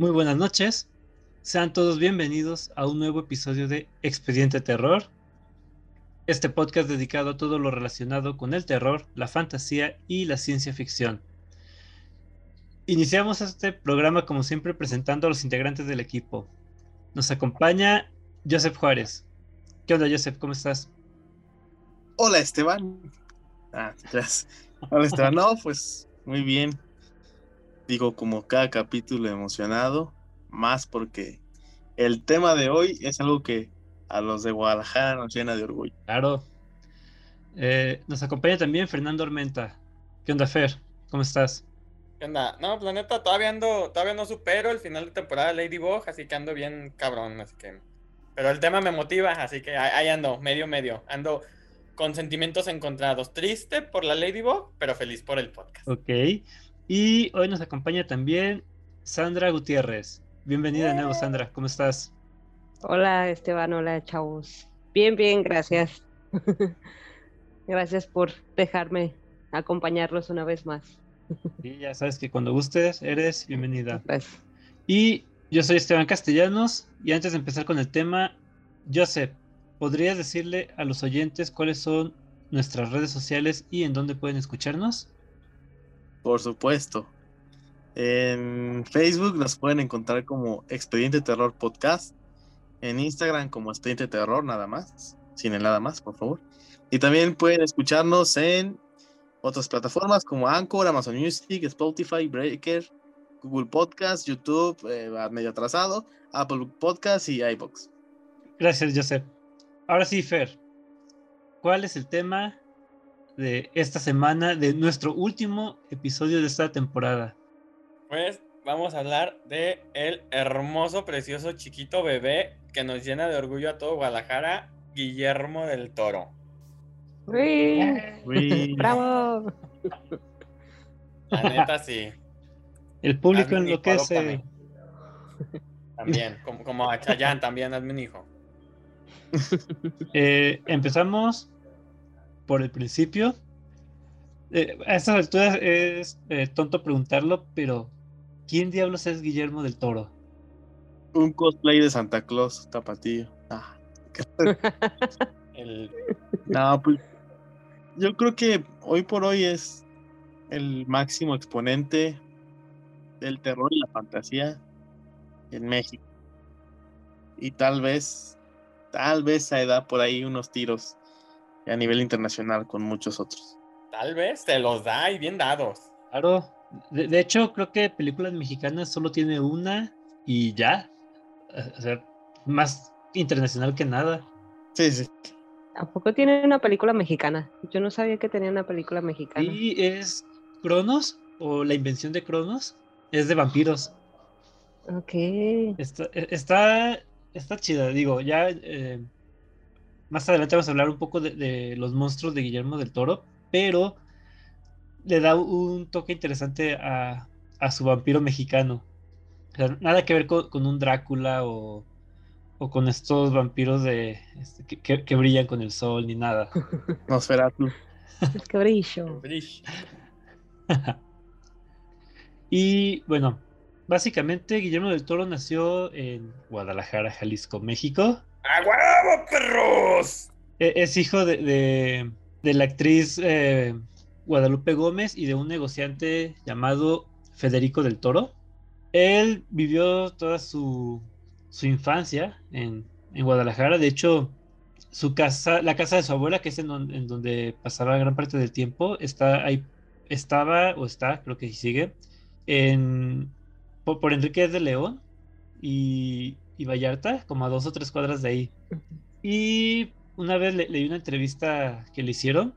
Muy buenas noches. Sean todos bienvenidos a un nuevo episodio de Expediente Terror. Este podcast dedicado a todo lo relacionado con el terror, la fantasía y la ciencia ficción. Iniciamos este programa como siempre presentando a los integrantes del equipo. Nos acompaña Joseph Juárez. ¿Qué onda Joseph? ¿Cómo estás? Hola Esteban. Ah, gracias. Hola Esteban. No, pues muy bien digo como cada capítulo emocionado, más porque el tema de hoy es algo que a los de Guadalajara nos llena de orgullo. Claro. Eh, nos acompaña también Fernando Ormenta. ¿Qué onda, Fer? ¿Cómo estás? ¿Qué onda? No, planeta, todavía ando, todavía no supero el final de temporada de Ladybug, así que ando bien cabrón, así que. Pero el tema me motiva, así que ahí ando, medio medio. Ando con sentimientos encontrados. Triste por la Ladybug, pero feliz por el podcast. Ok. Y hoy nos acompaña también Sandra Gutiérrez. Bienvenida de nuevo, Sandra. ¿Cómo estás? Hola, Esteban. Hola, chavos. Bien, bien, gracias. gracias por dejarme acompañarlos una vez más. y ya sabes que cuando gustes, eres bienvenida. Y yo soy Esteban Castellanos. Y antes de empezar con el tema, Joseph, ¿podrías decirle a los oyentes cuáles son nuestras redes sociales y en dónde pueden escucharnos? Por supuesto. En Facebook nos pueden encontrar como Expediente Terror Podcast. En Instagram como Expediente Terror, nada más. Sin el nada más, por favor. Y también pueden escucharnos en otras plataformas como Anchor, Amazon Music, Spotify, Breaker, Google Podcast, YouTube, eh, medio atrasado, Apple Podcast y iBox. Gracias, Joseph. Ahora sí, Fer. ¿Cuál es el tema de esta semana, de nuestro último episodio de esta temporada? Pues vamos a hablar de el hermoso, precioso, chiquito bebé que nos llena de orgullo a todo Guadalajara, Guillermo del Toro. ¡Uy! ¡Bravo! La neta sí. El público enloquece. También, como, como a Chayán también, hazme un hijo. Eh, empezamos por el principio. Eh, a estas alturas es eh, tonto preguntarlo, pero ¿quién diablos es Guillermo del Toro? Un cosplay de Santa Claus, tapatío. Ah. No, pues yo creo que hoy por hoy es el máximo exponente del terror y la fantasía en México. Y tal vez, tal vez a edad por ahí unos tiros a nivel internacional con muchos otros. Tal vez se los da y bien dados. Claro. De, hecho, creo que películas mexicanas solo tiene una y ya. O sea, más internacional que nada. Sí, sí. Tampoco tiene una película mexicana. Yo no sabía que tenía una película mexicana. ¿Y es Cronos? ¿O la invención de Cronos? Es de vampiros. Ok. Está, está, está chida, digo, ya eh, más adelante vamos a hablar un poco de, los monstruos de Guillermo del Toro, pero le da un toque interesante a, su vampiro mexicano. nada que ver con, un Drácula o, con estos vampiros de este, que, brillan con el sol ni nada. Nosferatu. Es que brillo. y bueno, básicamente Guillermo del Toro nació en Guadalajara, Jalisco, México. ¡A perros! E, es hijo de, la actriz eh, Guadalupe Gómez y de un negociante llamado Federico del Toro. Él vivió toda su, infancia en, Guadalajara. De hecho, su casa, la casa de su abuela, que es en, donde pasaba gran parte del tiempo, está ahí, estaba o está, creo que sigue, en, por, por Enrique de León. Y y Vallarta, como a dos o tres cuadras de ahí. Y una vez leí una entrevista que le hicieron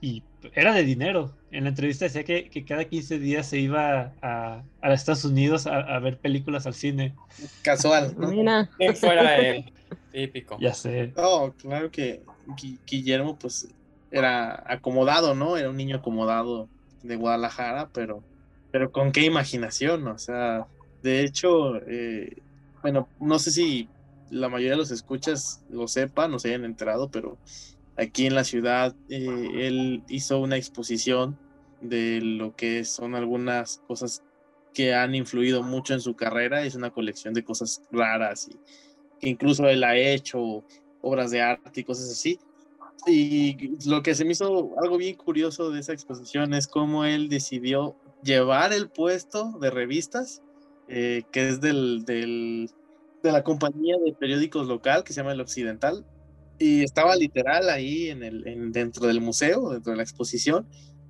y era de dinero. En la entrevista decía que, cada 15 días se iba a, a Estados Unidos a, ver películas al cine. Casual. ¿no? fuera él. Típico. Ya sé. Oh, claro que Guillermo pues era acomodado, ¿no? Era un niño acomodado de Guadalajara, pero, pero con qué imaginación, o sea, de hecho, eh, bueno, no sé si la mayoría de los escuchas lo sepan o se hayan enterado, pero aquí en la ciudad eh, él hizo una exposición de lo que son algunas cosas que han influido mucho en su carrera. Es una colección de cosas raras y incluso él ha hecho obras de arte y cosas así. Y lo que se me hizo algo bien curioso de esa exposición es cómo él decidió llevar el puesto de revistas, eh, que es del, del, de la compañía de periódicos local que se llama El Occidental, y estaba literal ahí en el, en, dentro del museo, dentro de la exposición,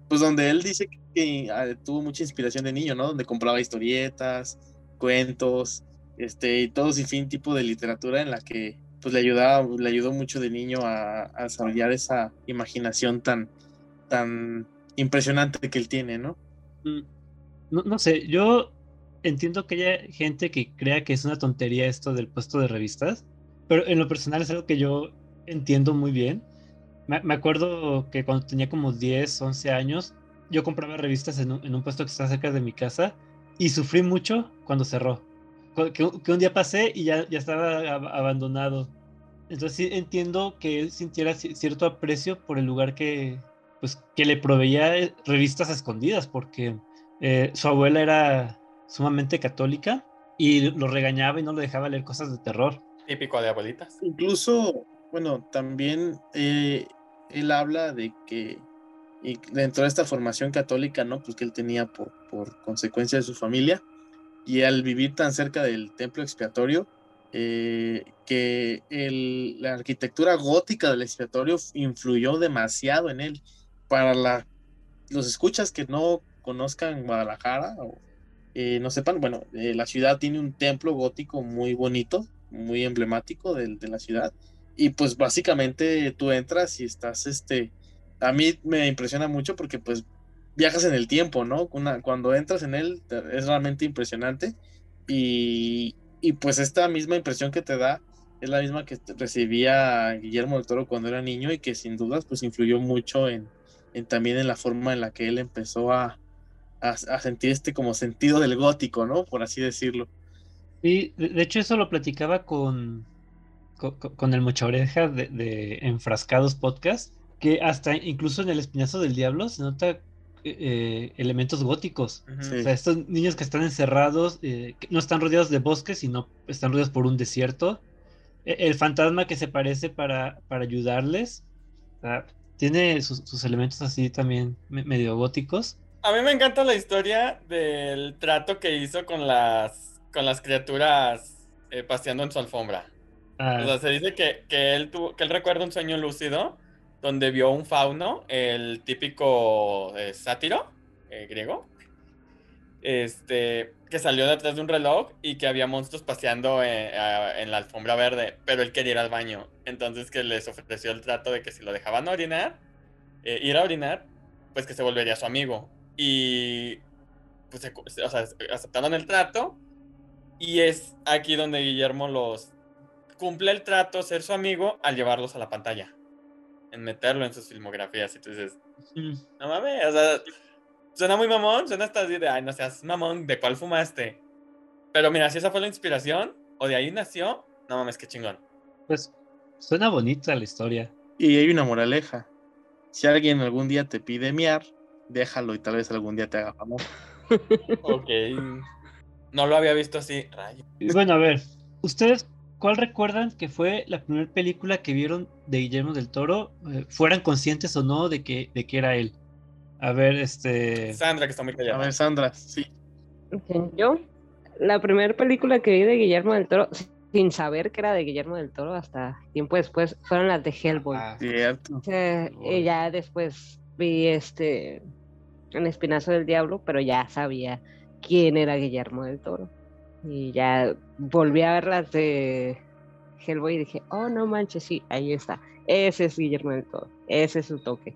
pues donde él dice que, ah, tuvo mucha inspiración de niño, ¿no? Donde compraba historietas, cuentos, este, y todo sin fin tipo de literatura en la que pues le ayudaba, le ayudó mucho de niño a, a desarrollar esa imaginación tan, tan impresionante que él tiene, ¿no? Mm, no, no sé, yo entiendo que haya gente que crea que es una tontería esto del puesto de revistas, pero en lo personal es algo que yo entiendo muy bien. Me, acuerdo que cuando tenía como 10, 11 años, yo compraba revistas en un, puesto que está cerca de mi casa y sufrí mucho cuando cerró. Que, un día pasé y ya, ya estaba abandonado. Entonces sí entiendo que él sintiera cierto aprecio por el lugar que, pues, que le proveía eh, revistas escondidas, porque eh, su abuela era sumamente católica y lo regañaba y no le dejaba leer cosas de terror. Típico de abuelitas. Incluso bueno, también eh, él habla de que y dentro de esta formación católica, ¿no? Pues que él tenía por, por consecuencia de su familia y al vivir tan cerca del templo expiatorio, eh, que el, la arquitectura gótica del expiatorio influyó demasiado en él. Para la, los escuchas que no conozcan Guadalajara o eh, no sepan, bueno, la ciudad tiene un templo gótico muy bonito, muy emblemático de, de la ciudad y pues básicamente tú entras y estás, este, a mí me impresiona mucho porque pues viajas en el tiempo, ¿no? cuando entras en él es realmente impresionante y, y, pues esta misma impresión que te da es la misma que recibía Guillermo del Toro cuando era niño y que sin dudas pues influyó mucho en, en también en la forma en la que él empezó a, a, a, sentir este como sentido del gótico, ¿no? Por así decirlo. Sí, de hecho eso lo platicaba con, con, el mucha oreja de, Enfrascados Podcast, que hasta incluso en el Espinazo del Diablo se nota eh, eh, elementos góticos. O sea, estos niños que están encerrados, eh, no están rodeados de bosques, sino están rodeados por un desierto. E, el fantasma que se parece para, para ayudarles. tiene sus, elementos así también medio góticos. A mí me encanta la historia del trato que hizo con las, con las criaturas paseando en su alfombra. Ah. O sea, se dice que, que, él tuvo, que él recuerda un sueño lúcido donde vio un fauno, el típico eh, sátiro eh, griego, este, que salió detrás de un reloj y que había monstruos paseando eh, en, la alfombra verde, pero él quería ir al baño. Entonces que les ofreció el trato de que si lo dejaban orinar, ir a orinar, pues que se volvería su amigo. Y pues o sea, aceptaron el trato y es aquí donde Guillermo los cumple el trato, ser su amigo, al llevarlos a la pantalla. En meterlo en sus filmografías. Y tú dices, no mames, o sea, suena muy mamón, suena hasta así de, ay, no seas mamón, ¿de cuál fumaste? Pero mira, si esa fue la inspiración, o de ahí nació, no mames, qué chingón. Pues suena bonita la historia. Y hay una moraleja. Si alguien algún día te pide miar, déjalo y tal vez algún día te haga famoso. ok. No lo había visto así, rayo. Bueno, a ver, ¿ustedes ¿cuál recuerdan que fue la primera película que vieron de Guillermo del Toro? Eh, fueran conscientes o no de que, de que era él. A ver, este. Sandra, que está muy callada. A ver, Sandra, sí. Yo, la primera película que vi de Guillermo del Toro, sin saber que era de Guillermo del Toro, hasta tiempo después, fueron las de Hellboy. Ah, cierto. y ya después vi este. El Espinazo del Diablo, pero ya sabía quién era Guillermo del Toro. Y ya volví a ver las de Hellboy y dije, oh, no manches, sí, ahí está. Ese es Guillermo del Todo. Ese es su toque.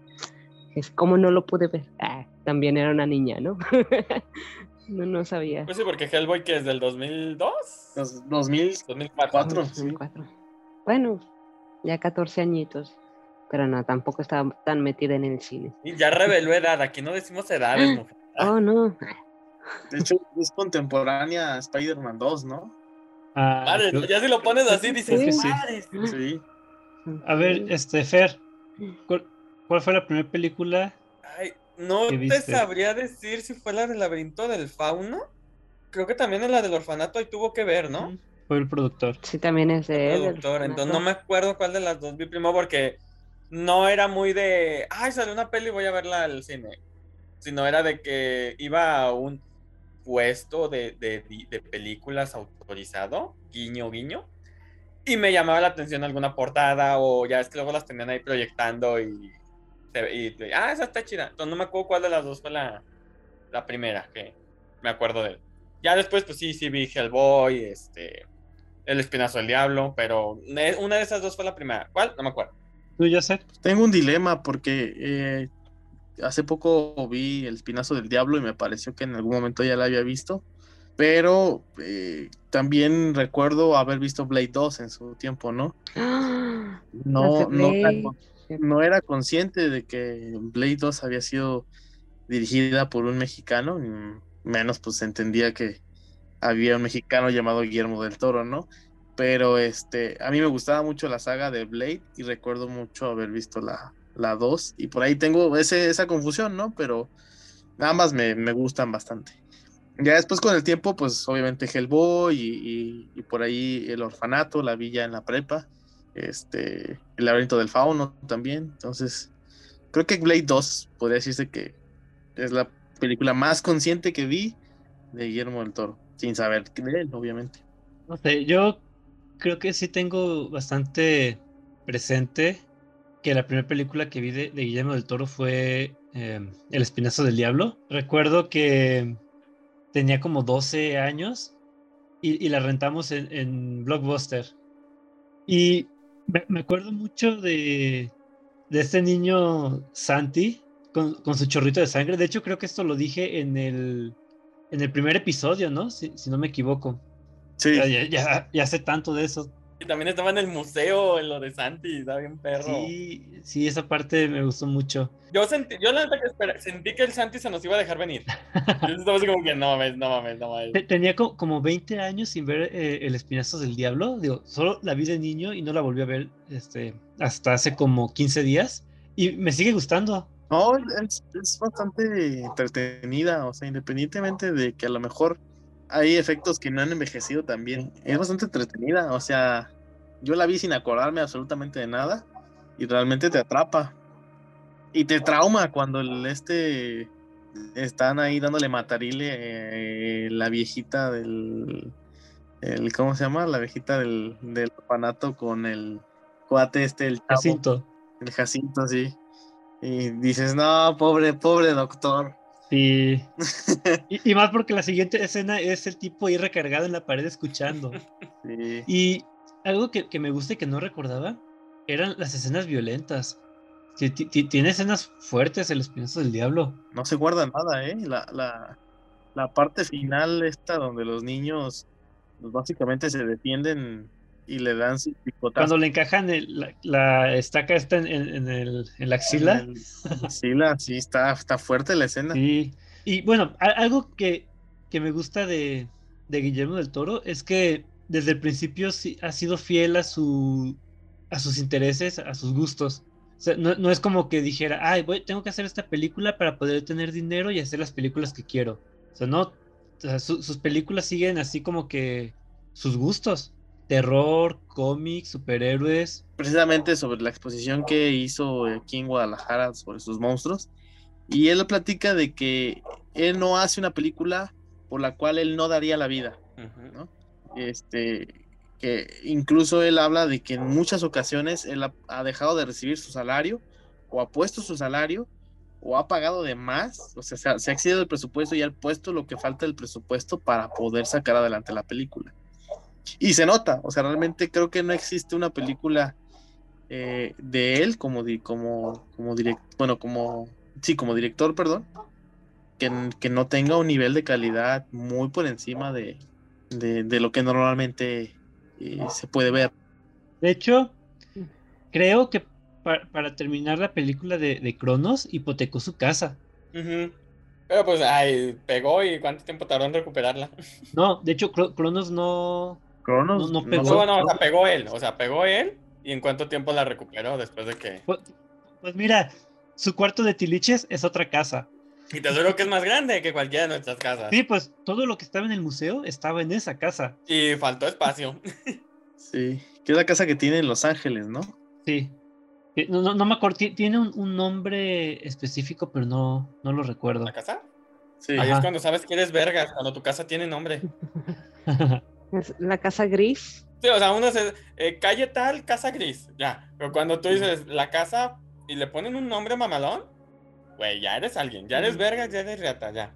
Es como no lo pude ver. Ah, también era una niña, ¿no? no, no sabía. Pues sí, porque Hellboy que es del 2002. 2004. 2004. Bueno, ya 14 añitos. Pero no, tampoco estaba tan metida en el cine. Y ya reveló edad, aquí no decimos edades, mujer. Oh, no. De hecho, es contemporánea a Spider-Man 2, ¿no? Ah, ya si lo pones así, dices sí. sí. A ver, este, Fer, ¿cuál, fue la primera película? Ay, no te sabría decir si fue la del laberinto del fauno. creo que también en la del orfanato ahí tuvo que ver, ¿no? Fue el productor. Sí, también es de él. el productor, entonces no me acuerdo cuál de las dos vi primero porque no era muy de, ay, salió una peli voy a verla al cine, sino era de que iba a un puesto de, de, de películas autorizado, guiño, guiño, y me llamaba la atención alguna portada o ya es que luego las tenían ahí proyectando y, ah, esa está chida. Entonces no me acuerdo cuál de las dos fue la, la primera que me acuerdo de. Ya después, pues sí, sí vi Hellboy, este, El Espinazo del Diablo, pero una de esas dos fue la primera. ¿Cuál? No me acuerdo. ¿Tú, Joseph? Tengo un dilema porque eh, hace poco vi El Espinazo del Diablo y me pareció que en algún momento ya la había visto, pero eh, también recuerdo haber visto Blade 2 en su tiempo, ¿no? ¡Ah! No, no, con- no era consciente de que Blade 2 había sido dirigida por un mexicano, menos pues entendía que había un mexicano llamado Guillermo del Toro, ¿no? Pero este, a mí me gustaba mucho la saga de Blade y recuerdo mucho haber visto la, la 2 y por ahí tengo ese, esa confusión, ¿no? Pero ambas me, me gustan bastante. Ya después con el tiempo, pues obviamente Hellboy y, y- por ahí el orfanato, la villa en la prepa, este, el laberinto del fauno también. Entonces, creo que Blade 2 podría decirse que es la película más consciente que vi de Guillermo del Toro, sin saber de él, obviamente. No sé, yo creo que sí tengo bastante presente que la primera película que vi de, Guillermo del Toro fue eh, El Espinazo del Diablo. Recuerdo que tenía como 12 años y, la rentamos en, Blockbuster. Y me, acuerdo mucho de, de este niño Santi con, con su chorrito de sangre. De hecho, creo que esto lo dije en el, en el primer episodio, ¿no? Si no me equivoco. Sí, Ya, ya, ya, ya sé tanto de eso. Y también estaba en el museo, en lo de Santi, estaba bien perro. Sí, sí, esa parte me gustó mucho. Yo sentí, yo la neta que espera, sentí que el Santi se nos iba a dejar venir. Yo estaba así como que no mames, no mames, no mames. Te- Tenía co- como 20 años sin ver eh, El Espinazo del Diablo. Digo, solo la vi de niño y no la volví a ver este, hasta hace como 15 días. Y me sigue gustando. No, es, es bastante entretenida, o sea, independientemente de que a lo mejor hay efectos que no han envejecido también, es bastante entretenida, o sea, yo la vi sin acordarme absolutamente de nada y realmente te atrapa y te trauma cuando el este están ahí dándole matarile eh, la viejita del el, ¿cómo se llama? La viejita del, del orfanato con el cuate este, el chavo. Jacinto. El Jacinto, sí. Y dices, no, pobre, pobre doctor. Sí. Y, y más porque la siguiente escena es el tipo ahí recargado en la pared escuchando. Sí. Y algo que, que me gusta y que no recordaba eran las escenas violentas. Tiene escenas fuertes el Espinazo del Diablo. No se guarda nada, ¿eh? La, la, la parte final esta donde los niños pues, básicamente se defienden y le dan sus picotazos. Cuando le encajan el- la, la estaca esta en, el, en la axila. En el- Sí, está, está fuerte la escena. Sí. Y bueno, a- algo que, que me gusta de, de Guillermo del Toro es que desde el principio sí ha sido fiel a su a sus intereses, a sus gustos. O sea, no, no es como que dijera, ay, voy, tengo que hacer esta película para poder tener dinero y hacer las películas que quiero. O sea, no, o sea, su- sus películas siguen así como que sus gustos. Terror, cómics, superhéroes. Precisamente sobre la exposición que hizo aquí en Guadalajara sobre sus monstruos. Y él platica de que él no hace una película por la cual él no daría la vida. Este, que incluso él habla de que en muchas ocasiones él ha, ha dejado de recibir su salario o ha puesto su salario o ha pagado de más, o sea, se ha, se ha excedido el presupuesto y ha puesto lo que falta del presupuesto para poder sacar adelante la película. Y se nota, o sea, realmente creo que no existe una película eh, de él como, di- como, como direct, bueno, como, sí, como director, perdón, que, que no tenga un nivel de calidad muy por encima de, de, de lo que normalmente eh, se puede ver. De hecho, creo que pa- para terminar la película de, de Cronos, hipotecó su casa. Pero pues, ay, pegó y cuánto tiempo tardó en recuperarla. No, de hecho, Cro- Cronos no. Cronos, No- no pegó. No, bueno, o sea, pegó él, o sea, pegó él y en cuánto tiempo la recuperó después de que... Pues, pues mira, su cuarto de tiliches es otra casa. Y te aseguro que es más grande que cualquiera de nuestras casas. Sí, pues todo lo que estaba en el museo estaba en esa casa. Y faltó espacio. Sí, que es la casa que tiene en Los Ángeles, ¿no? Sí. No, no, no me acuerdo, ti- tiene un, un nombre específico, pero no, no lo recuerdo. ¿La casa? Sí. Ahí es cuando sabes que eres vergas, cuando tu casa tiene nombre. Es la casa gris. Sí, o sea, uno se. eh, calle tal, casa gris. Ya. Pero cuando tú dices la casa y le ponen un nombre mamalón, güey, ya eres alguien. Ya eres vergas, ya eres riata, ya.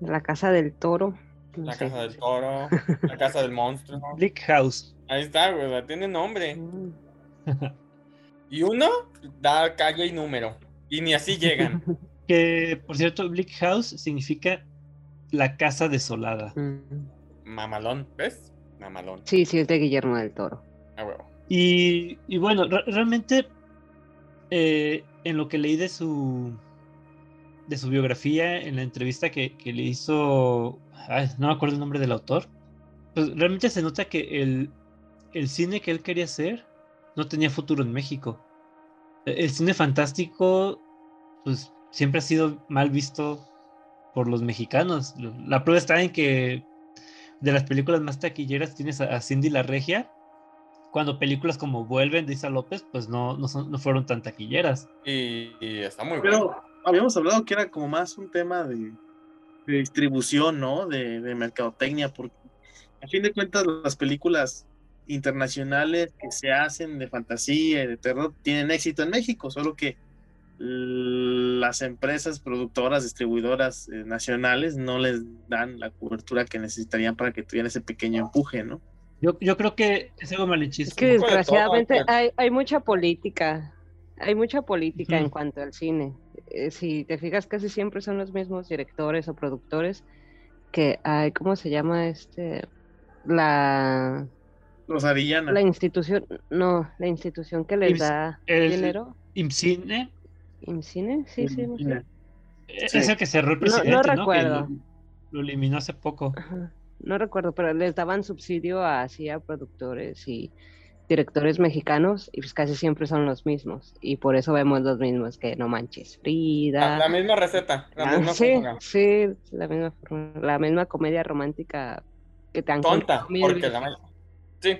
La casa del toro. no La sé. casa del toro, la casa del monstruo. Bleak House. Ahí está, güey, o sea, tiene nombre. Mm. Y uno da calle y número. Y ni así llegan. Que, por cierto, Bleak House significa la casa desolada. Mm. Mamalón, ¿ves? Mamalón. Sí, sí, es de Guillermo del Toro. A huevo. Y, y bueno, re- realmente eh, en lo que leí de su de su biografía, en la entrevista que, que le hizo, ay, no me acuerdo el nombre del autor, pues realmente se nota que el, el cine que él quería hacer no tenía futuro en México. E- El cine fantástico, pues siempre ha sido mal visto por los mexicanos. La prueba está en que de las películas más taquilleras tienes a, Cindy la Regia, cuando películas como Vuelven de Isa López, pues no, no, son- no fueron tan taquilleras. Y, y está muy bueno. Pero habíamos hablado que era como más un tema de, de distribución, ¿no? De, de mercadotecnia, porque a fin de cuentas las películas internacionales que se hacen de fantasía y de terror tienen éxito en México, solo que las empresas productoras, distribuidoras eh, nacionales no les dan la cobertura que necesitarían para que tuvieran ese pequeño empuje, ¿no? Yo, yo creo que es algo Es que de todo, desgraciadamente hay, hay mucha política. Hay mucha política en cuanto al cine. Eh, si te fijas, casi siempre son los mismos directores o productores que hay, ¿cómo se llama este? La, Los Arillana. la institución, no, la institución que les Ims- da el- dinero. IMCINE ¿IMCINE? Sí, sí, no eh, Sí. es el que cerró el No- no presidente, ¿no? Que recuerdo. lo, lo eliminó hace poco. Ajá, No recuerdo, pero les daban subsidio a, así a productores y directores mexicanos y pues casi siempre son los mismos. Y por eso vemos los mismos que No Manches Frida. La, la misma receta. La Ah, misma sí, sí, la misma, forma- la misma comedia romántica que te han Tonta, porque la veces. ma- Sí.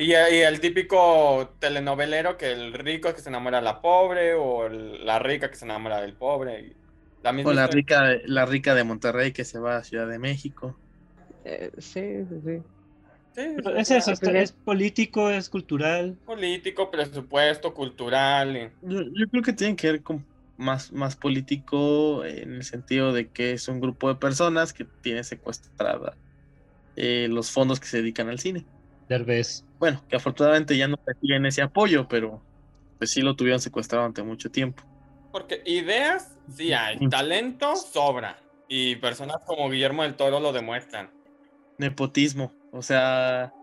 Y, y el típico telenovelero que el rico es que se enamora de la pobre o el- la rica que se enamora del pobre. y la misma O la historia. rica, de- la rica de Monterrey que se va a Ciudad de México. Eh, sí, sí, sí. Es eso, es político, es cultural. Político, presupuesto, cultural. y- Yo, yo creo que tiene que ver con más, más político en el sentido de que es un grupo de personas que tiene secuestrada eh, los fondos que se dedican al cine. Derbez. Bueno, que afortunadamente ya no reciben ese apoyo, pero pues sí lo tuvieron secuestrado durante mucho tiempo. Porque ideas sí hay, Mm. talento sobra. Y personas como Guillermo del Toro lo demuestran. Nepotismo, o sea,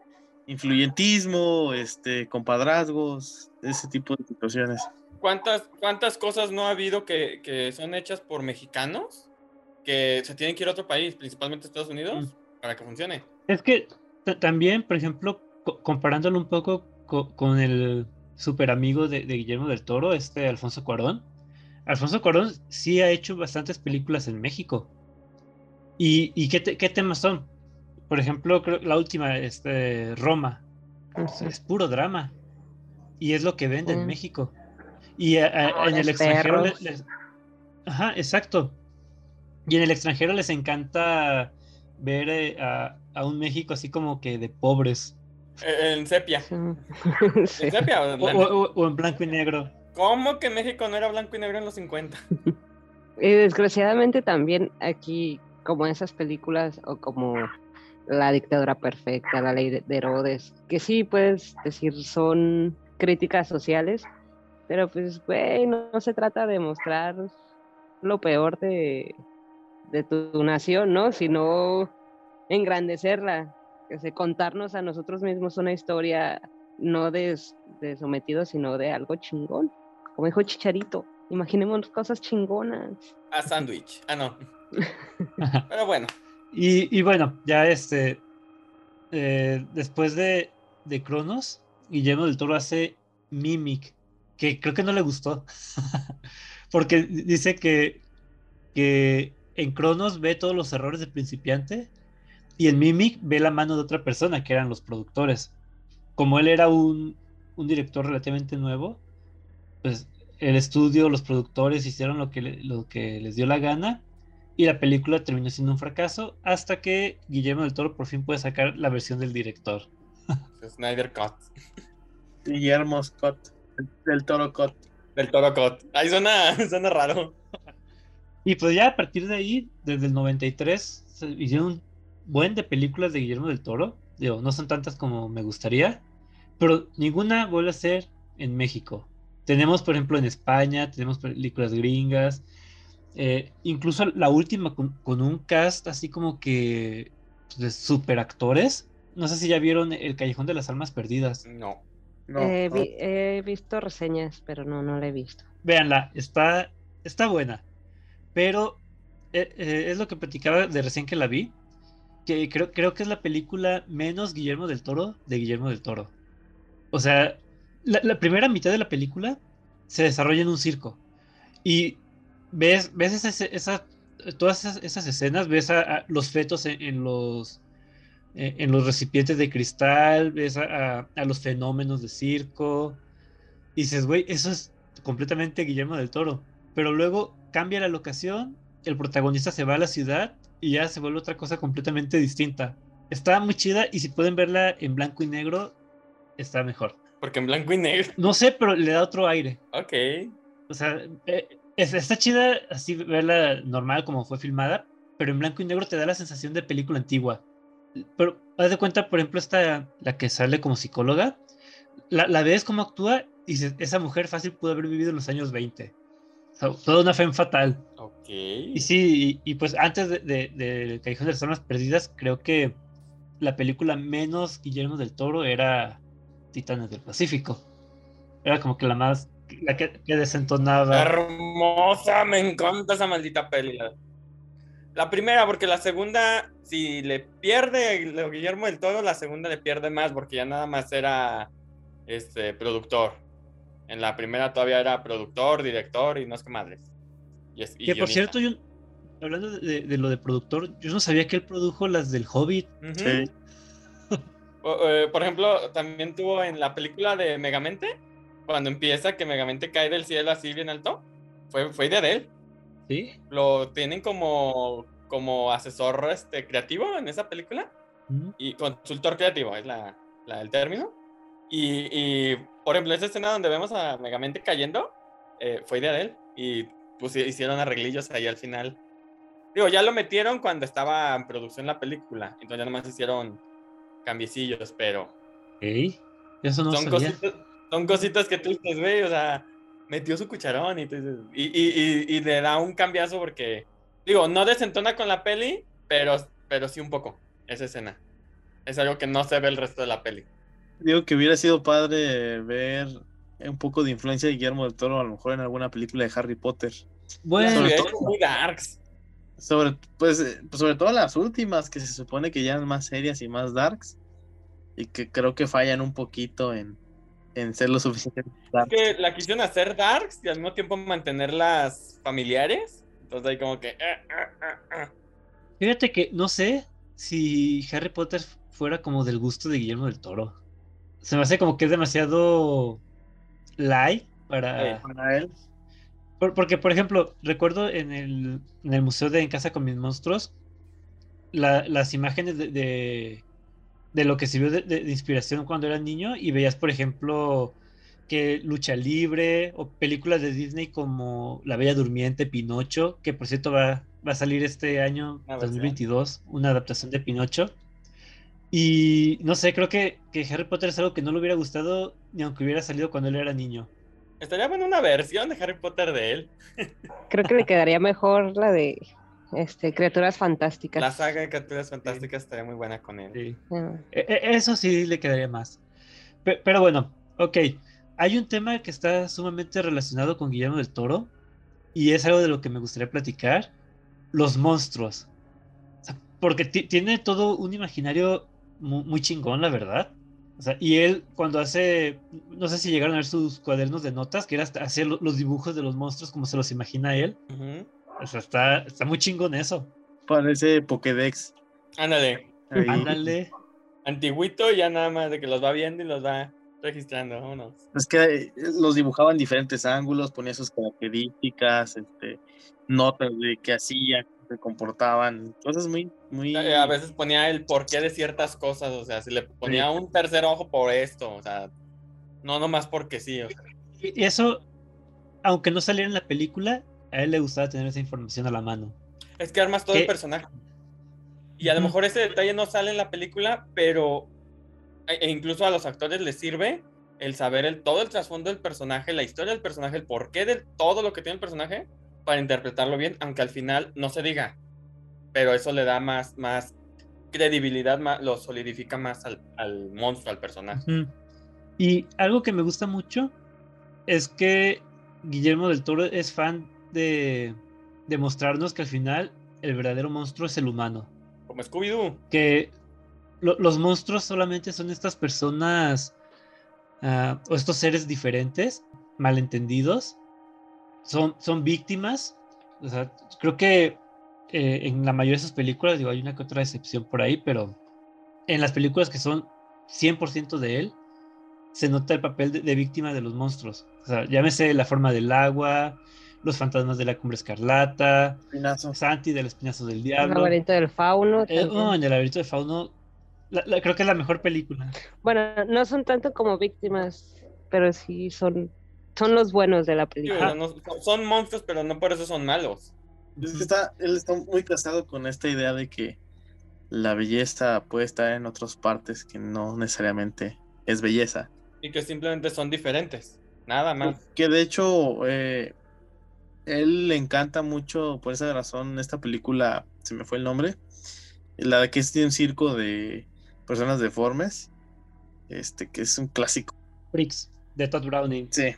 influyentismo, este, compadrazgos, ese tipo de situaciones. ¿Cuántas, cuántas cosas no ha habido que, que son hechas por mexicanos que se tienen que ir a otro país, principalmente Estados Unidos, para que funcione? Es que ta- también, por ejemplo, co- comparándolo un poco co- con el super amigo de, de Guillermo del Toro, este Alfonso Cuarón. Alfonso Cuarón sí ha hecho bastantes películas en México. ¿Y, y qué, te- qué temas son? Por ejemplo, creo la última, este, Roma. Es puro drama. Y es lo que vende en. México. Y a- a- en el extranjero les- Ajá, exacto. Y en el extranjero les encanta ver eh, a, a un México así como que de pobres. Eh, En sepia. Sí. ¿En sepia? o en O, blanco? o- o en blanco y negro. ¿Cómo que México no era blanco y negro en los 50? Y desgraciadamente también aquí, como esas películas o como La dictadura perfecta, La ley de de Herodes, que sí puedes decir son críticas sociales, pero pues, güey, no, no se trata de mostrar lo peor de, de tu nación, ¿no? Sino engrandecerla, que se contarnos a nosotros mismos una historia no de, de sometidos, sino de algo chingón. Como dijo Chicharito, imaginemos cosas chingonas. A sándwich. Ah, no. Pero bueno. Y, y bueno, ya este. eh, después de, de Cronos, Guillermo del Toro hace Mimic, que creo que no le gustó. Porque dice que, que en Cronos ve todos los errores del principiante y en Mimic ve la mano de otra persona, que eran los productores. Como él era un, un director relativamente nuevo, pues el estudio, los productores hicieron lo que, lo que les dio la gana y la película terminó siendo un fracaso hasta que Guillermo del Toro por fin puede sacar la versión del director. Snyder Cut. Guillermo Scott, del Toro Cut. Del Toro Cut. Ahí suena, suena raro. Y pues ya a partir de ahí, desde el 93, se hicieron buen de películas de Guillermo del Toro. Digo, no son tantas como me gustaría, pero ninguna vuelve a ser en México. Tenemos, por ejemplo, en España, tenemos películas gringas, eh, incluso la última con, un cast así como que pues, de super actores. No sé si ya vieron El Callejón de las Almas Perdidas. No. he visto reseñas, pero no, no la he visto. Véanla, está, está buena. Pero eh, eh, es lo que platicaba de recién que la vi. Que creo, creo que es la película menos Guillermo del Toro de Guillermo del Toro. O sea, la primera mitad de la película se desarrolla en un circo. Y ves, ves esa, todas esas, escenas, ves a, los fetos en, los en los recipientes de cristal, ves a, los fenómenos de circo, y dices, güey, eso es completamente Guillermo del Toro. Pero luego cambia la locación, el protagonista se va a la ciudad y ya se vuelve otra cosa completamente distinta. Está muy chida y si pueden verla en blanco y negro, está mejor. Porque en blanco y negro. No sé, pero le da otro aire. Ok. O sea, eh, está chida así verla normal como fue filmada, pero en blanco y negro te da la sensación de película antigua. Pero haz de cuenta, por ejemplo, esta, la que sale como psicóloga, la, la ves cómo actúa y esa mujer fácil pudo haber vivido en los años 20. Toda una fe fatal. Ok. Y sí, y, pues antes de, de, de, Callejón de las Almas Perdidas, creo que la película menos Guillermo del Toro era Titanes del Pacífico. Era como que la más la que, desentonaba. Hermosa, me encanta esa maldita peli. La primera, porque la segunda, si le pierde Guillermo del Toro, la segunda le pierde más, porque ya nada más era este productor. En la primera todavía era productor, director y no es que madres. Y que por cierto, yo, hablando de, lo de productor, yo no sabía que él produjo las del Hobbit. sí. Eh, por ejemplo, también tuvo en la película de Megamente cuando empieza que Megamente cae del cielo así bien alto, fue, fue de él. ¿Sí? Lo tienen como, como asesor este, creativo en esa película. Y consultor creativo es la, la el término. Y, y, por ejemplo, esa escena donde vemos a Megamente cayendo, eh, fue de él. Y pues hicieron arreglillos ahí al final. Digo, ya lo metieron cuando estaba en producción la película. Entonces ya nomás hicieron cambiecillos, pero... ¿Ey? Eso no son cositas, son cositas que tú dices, güey, o sea, metió su cucharón y, y, y, le da un cambiazo porque, digo, no desentona con la peli, pero, pero sí un poco, esa escena. Es algo que no se ve el resto de la peli. Digo que hubiera sido padre ver un poco de influencia de Guillermo del Toro, a lo mejor en alguna película de Harry Potter. Bueno, sobre todo, muy darks. Sobre, pues, sobre todo las últimas, que se supone que ya son más serias y más darks. Y que creo que fallan un poquito en, en ser lo suficiente. Es que la quisieron hacer darks y al mismo tiempo mantenerlas familiares. Entonces ahí como que... Eh, eh, eh, Fíjate que no sé si Harry Potter fuera como del gusto de Guillermo del Toro. Se me hace como que es demasiado light para, él. porque, por ejemplo, recuerdo en el, en el museo de En Casa con mis monstruos, las imágenes de, de lo que sirvió de, de, inspiración cuando era niño y veías, por ejemplo, que lucha libre o películas de Disney como La Bella Durmiente, Pinocho, que por cierto va, va a salir este año, 2022, una adaptación de Pinocho. Y no sé, creo que, que Harry Potter es algo que no le hubiera gustado ni aunque hubiera salido cuando él era niño. Estaría en una versión de Harry Potter de él. Creo que le quedaría mejor la de este, criaturas fantásticas. La saga de criaturas fantásticas estaría muy buena con él. Ah. E, e, eso sí le quedaría más. Pero, bueno, ok. Hay un tema que está sumamente relacionado con Guillermo del Toro y es algo de lo que me gustaría platicar. Los monstruos. porque tiene todo un imaginario muy, chingón, la verdad. y él cuando hace, no sé si llegaron a ver sus cuadernos de notas, que era hacer los dibujos de los monstruos como se los imagina él O sea, está, está muy chingón eso. Parece Pokédex. Ándale. Ahí. Ándale. Antiguito, ya nada más de que los va viendo y los va registrando. Vámonos. Es que eh, los dibujaba en diferentes ángulos, ponía sus características, este, notas de qué hacían, cómo se comportaban, cosas muy, muy. Eh, A veces ponía el porqué de ciertas cosas, o sea, si le ponía un tercer ojo por esto, o sea, no nomás porque sí. o sea. Y eso, aunque no saliera en la película, a él le gustaba tener esa información a la mano. Es que armas todo el personaje. Y a lo mejor ese detalle no sale en la película, pero e e incluso a los actores les sirve el saber el, todo el trasfondo del personaje, la historia del personaje, el porqué de todo lo que tiene el personaje para interpretarlo bien, aunque al final no se diga. Pero eso le da más, más credibilidad, más, lo solidifica más al, al monstruo, al personaje. Y algo que me gusta mucho es que Guillermo del Toro es fan de, de mostrarnos que al final el verdadero monstruo es el humano. Como Scooby-Doo. que lo- los monstruos solamente son estas personas ah, o estos seres diferentes, malentendidos, son, son víctimas. O sea, creo que eh, en la mayoría de sus películas, digo, hay una que otra excepción por ahí, pero en las películas que son 100% de él, se nota el papel de, de víctima de los monstruos. O sea, llámese la forma del agua, los fantasmas de la cumbre escarlata, Espinazo. Santi del espinazo del El diablo. laberinto del fauno. Eh, oh, en el laberinto de Fauno, la- la- creo que es la mejor película. Bueno, no son tanto como víctimas, pero sí son, son los buenos de la película. no- son- monstruos, pero no por eso son malos. Es que está, él está muy casado con esta idea de que la belleza puede estar en otras partes que no necesariamente es belleza. Y que simplemente son diferentes. Nada más. Que de hecho, eh, él le encanta mucho, por esa razón, esta película, se me fue el nombre, la de que es de un circo de personas deformes, este, que es un clásico. Freaks, de Todd Browning. Sí.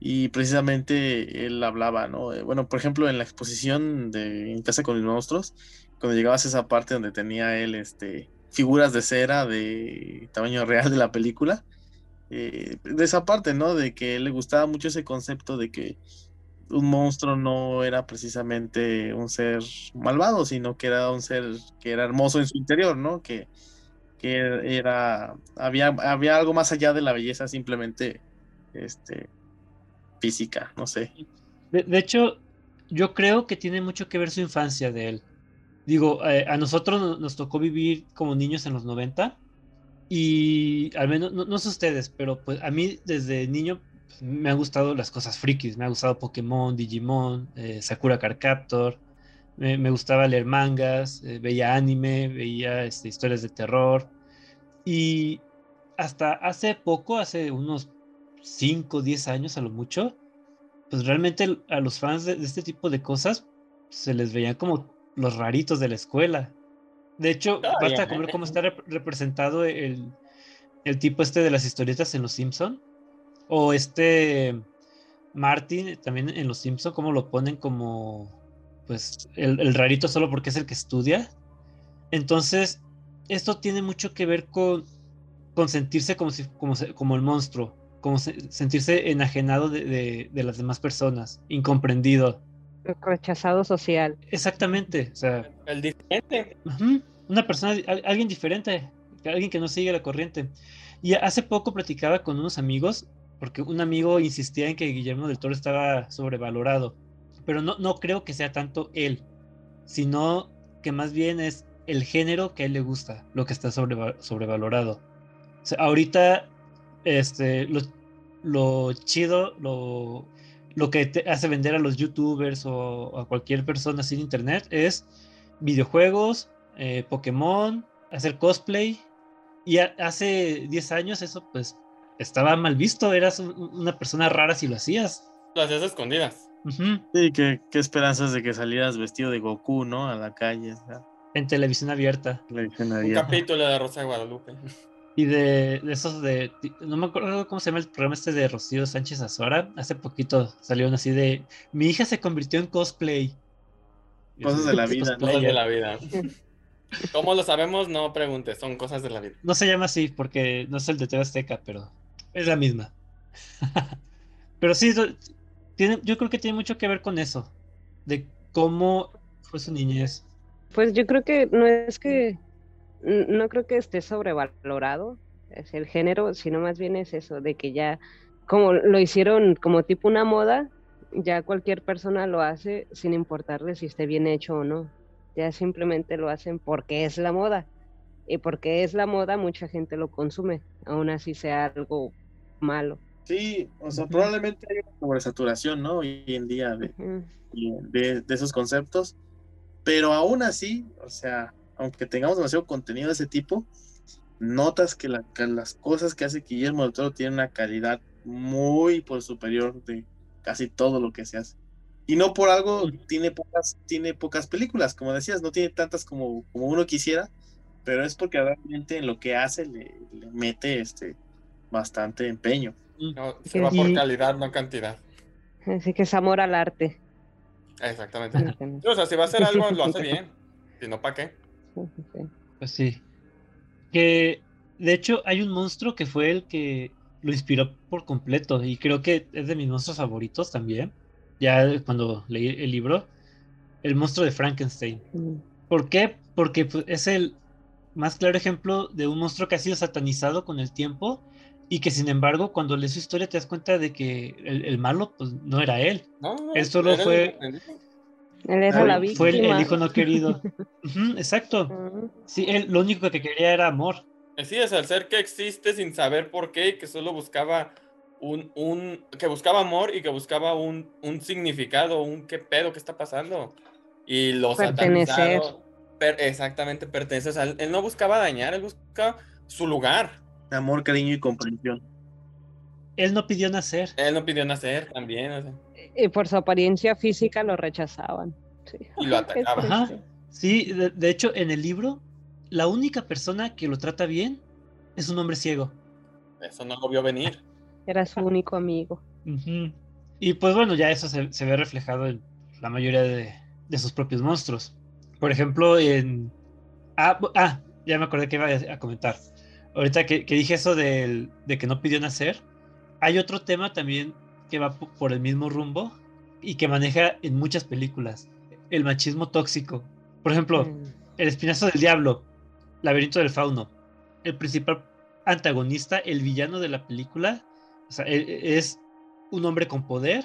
Y precisamente él hablaba, ¿no? Eh, Bueno, por ejemplo, en la exposición de En Casa con los Monstruos, cuando llegabas a esa parte donde tenía él este, figuras de cera de tamaño real de la película, eh, de esa parte, ¿no? De que le gustaba mucho ese concepto de que un monstruo no era precisamente un ser malvado, sino que era un ser que era hermoso en su interior, ¿no? Que, que era, había, había algo más allá de la belleza simplemente, este, física, no sé. De, hecho, yo creo que tiene mucho que ver su infancia de él. Digo, eh, a nosotros no- nos tocó vivir como niños en los 90 y al menos, no, no sé ustedes, pero pues a mí desde niño pues, me han gustado las cosas frikis, me ha gustado Pokémon, Digimon, eh, Sakura Card Captor, me, me gustaba leer mangas, eh, veía anime, veía este, historias de terror y hasta hace poco, hace unos 5, 10 años a lo mucho, pues realmente a los fans de, de este tipo de cosas se les veían como los raritos de la escuela. De hecho, Todavía, basta con ver cómo está rep- representado el, el tipo este de las historietas en Los Simpson. O este Martin también en Los Simpson, cómo lo ponen como pues el, el rarito solo porque es el que estudia. Entonces, esto tiene mucho que ver con, con sentirse como, si, como el monstruo, como se- sentirse enajenado de, de- de las demás personas, incomprendido. Rechazado social. Exactamente, o sea, El diferente. una persona, al- alguien diferente, alguien que no sigue la corriente. Y hace poco platicaba con unos amigos, porque un amigo insistía en que Guillermo del Toro estaba sobrevalorado, pero no, no creo que sea tanto él, sino que más bien es el género que a él le gusta, lo que está sobreva- sobrevalorado. O sea, ahorita, este, lo, lo chido, lo, lo que te hace vender a los youtubers o a cualquier persona sin internet es videojuegos, eh, Pokémon, hacer cosplay. Y a- hace 10 años eso pues estaba mal visto, eras un- una persona rara si lo hacías. Las hacías escondidas. Sí, qué, qué esperanzas de que salieras vestido de Goku, ¿no? A la calle. En televisión Un abierta. capítulo de Rosa de Guadalupe. Y de, de esos de. No me acuerdo cómo se llama el programa este de Rocío Sánchez Azora. Hace poquito salieron así de. Mi hija se convirtió en cosplay. Cosas de la "¿Qué vida. Cosas de cosplayer?". la vida. ¿Cómo lo sabemos? No preguntes, son cosas de la vida. No se llama así porque no es el de TV Azteca, pero es la misma. pero sí, tiene, yo creo que tiene mucho que ver con eso. De cómo fue su niñez. Pues yo creo que no es que, no creo que esté sobrevalorado es el género, sino más bien es eso, de que ya, como lo hicieron como tipo una moda, ya cualquier persona lo hace sin importarle si esté bien hecho o no. Ya simplemente lo hacen porque es la moda. Y porque es la moda, mucha gente lo consume, aún así sea algo malo. Sí, o sea, probablemente hay una sobresaturación, ¿no? Hoy en día de, de, de esos conceptos, pero aún así, o sea, aunque tengamos demasiado contenido de ese tipo, notas que, la- que las cosas que hace Guillermo del Toro tienen una calidad muy por superior de casi todo lo que se hace. Y no por algo tiene pocas, tiene pocas películas, como decías, no tiene tantas como, como uno quisiera, pero es porque realmente en lo que hace le, le mete este bastante empeño. No, Sí. se va por calidad, no cantidad. Así que es amor al arte. Exactamente. Sí, O sea, si va a hacer algo, lo hace bien. Si no, ¿para qué? Sí, sí. Pues sí. Que de hecho hay un monstruo que fue el que lo inspiró por completo y creo que es de mis monstruos favoritos también. Ya cuando leí el libro, el monstruo de Frankenstein. Mm. ¿Por qué? Porque pues, es el más claro ejemplo de un monstruo que ha sido satanizado con el tiempo y que sin embargo cuando lees su historia te das cuenta de que el, el malo pues no era él. No, no, Él solo era el fue-. Él era Fue- la Fue víctima. el, el hijo no querido. Ujú, exacto. Sí, él lo único que quería era amor. Eh, Sí, es el ser que existe sin saber por qué y que solo buscaba un, un, que buscaba amor y que buscaba un, un significado, un qué pedo, qué está pasando. Y lo Pertenecer. Per- exactamente, perteneces a él. Él no buscaba dañar, él buscaba su lugar. Amor, cariño y comprensión. Él no pidió nacer. Él no pidió nacer también, o sea, Y por su apariencia física lo rechazaban. Sí. Y lo atacaban. Ajá. Sí, de, de hecho, en el libro, la única persona que lo trata bien es un hombre ciego. eso no lo vio venir. Era su único amigo. Y pues bueno, ya eso se, se ve reflejado en la mayoría de, de sus propios monstruos. Por ejemplo, en... Ah, ah, ya me acordé que iba a a comentar. Ahorita que, que dije eso del- de que no pidió nacer, hay otro tema también que va po- por el mismo rumbo y que maneja en muchas películas. El machismo tóxico. Por ejemplo, Mm. El Espinazo del Diablo, Laberinto del Fauno. El principal antagonista, el villano de la película, o sea, e- e- es un hombre con poder,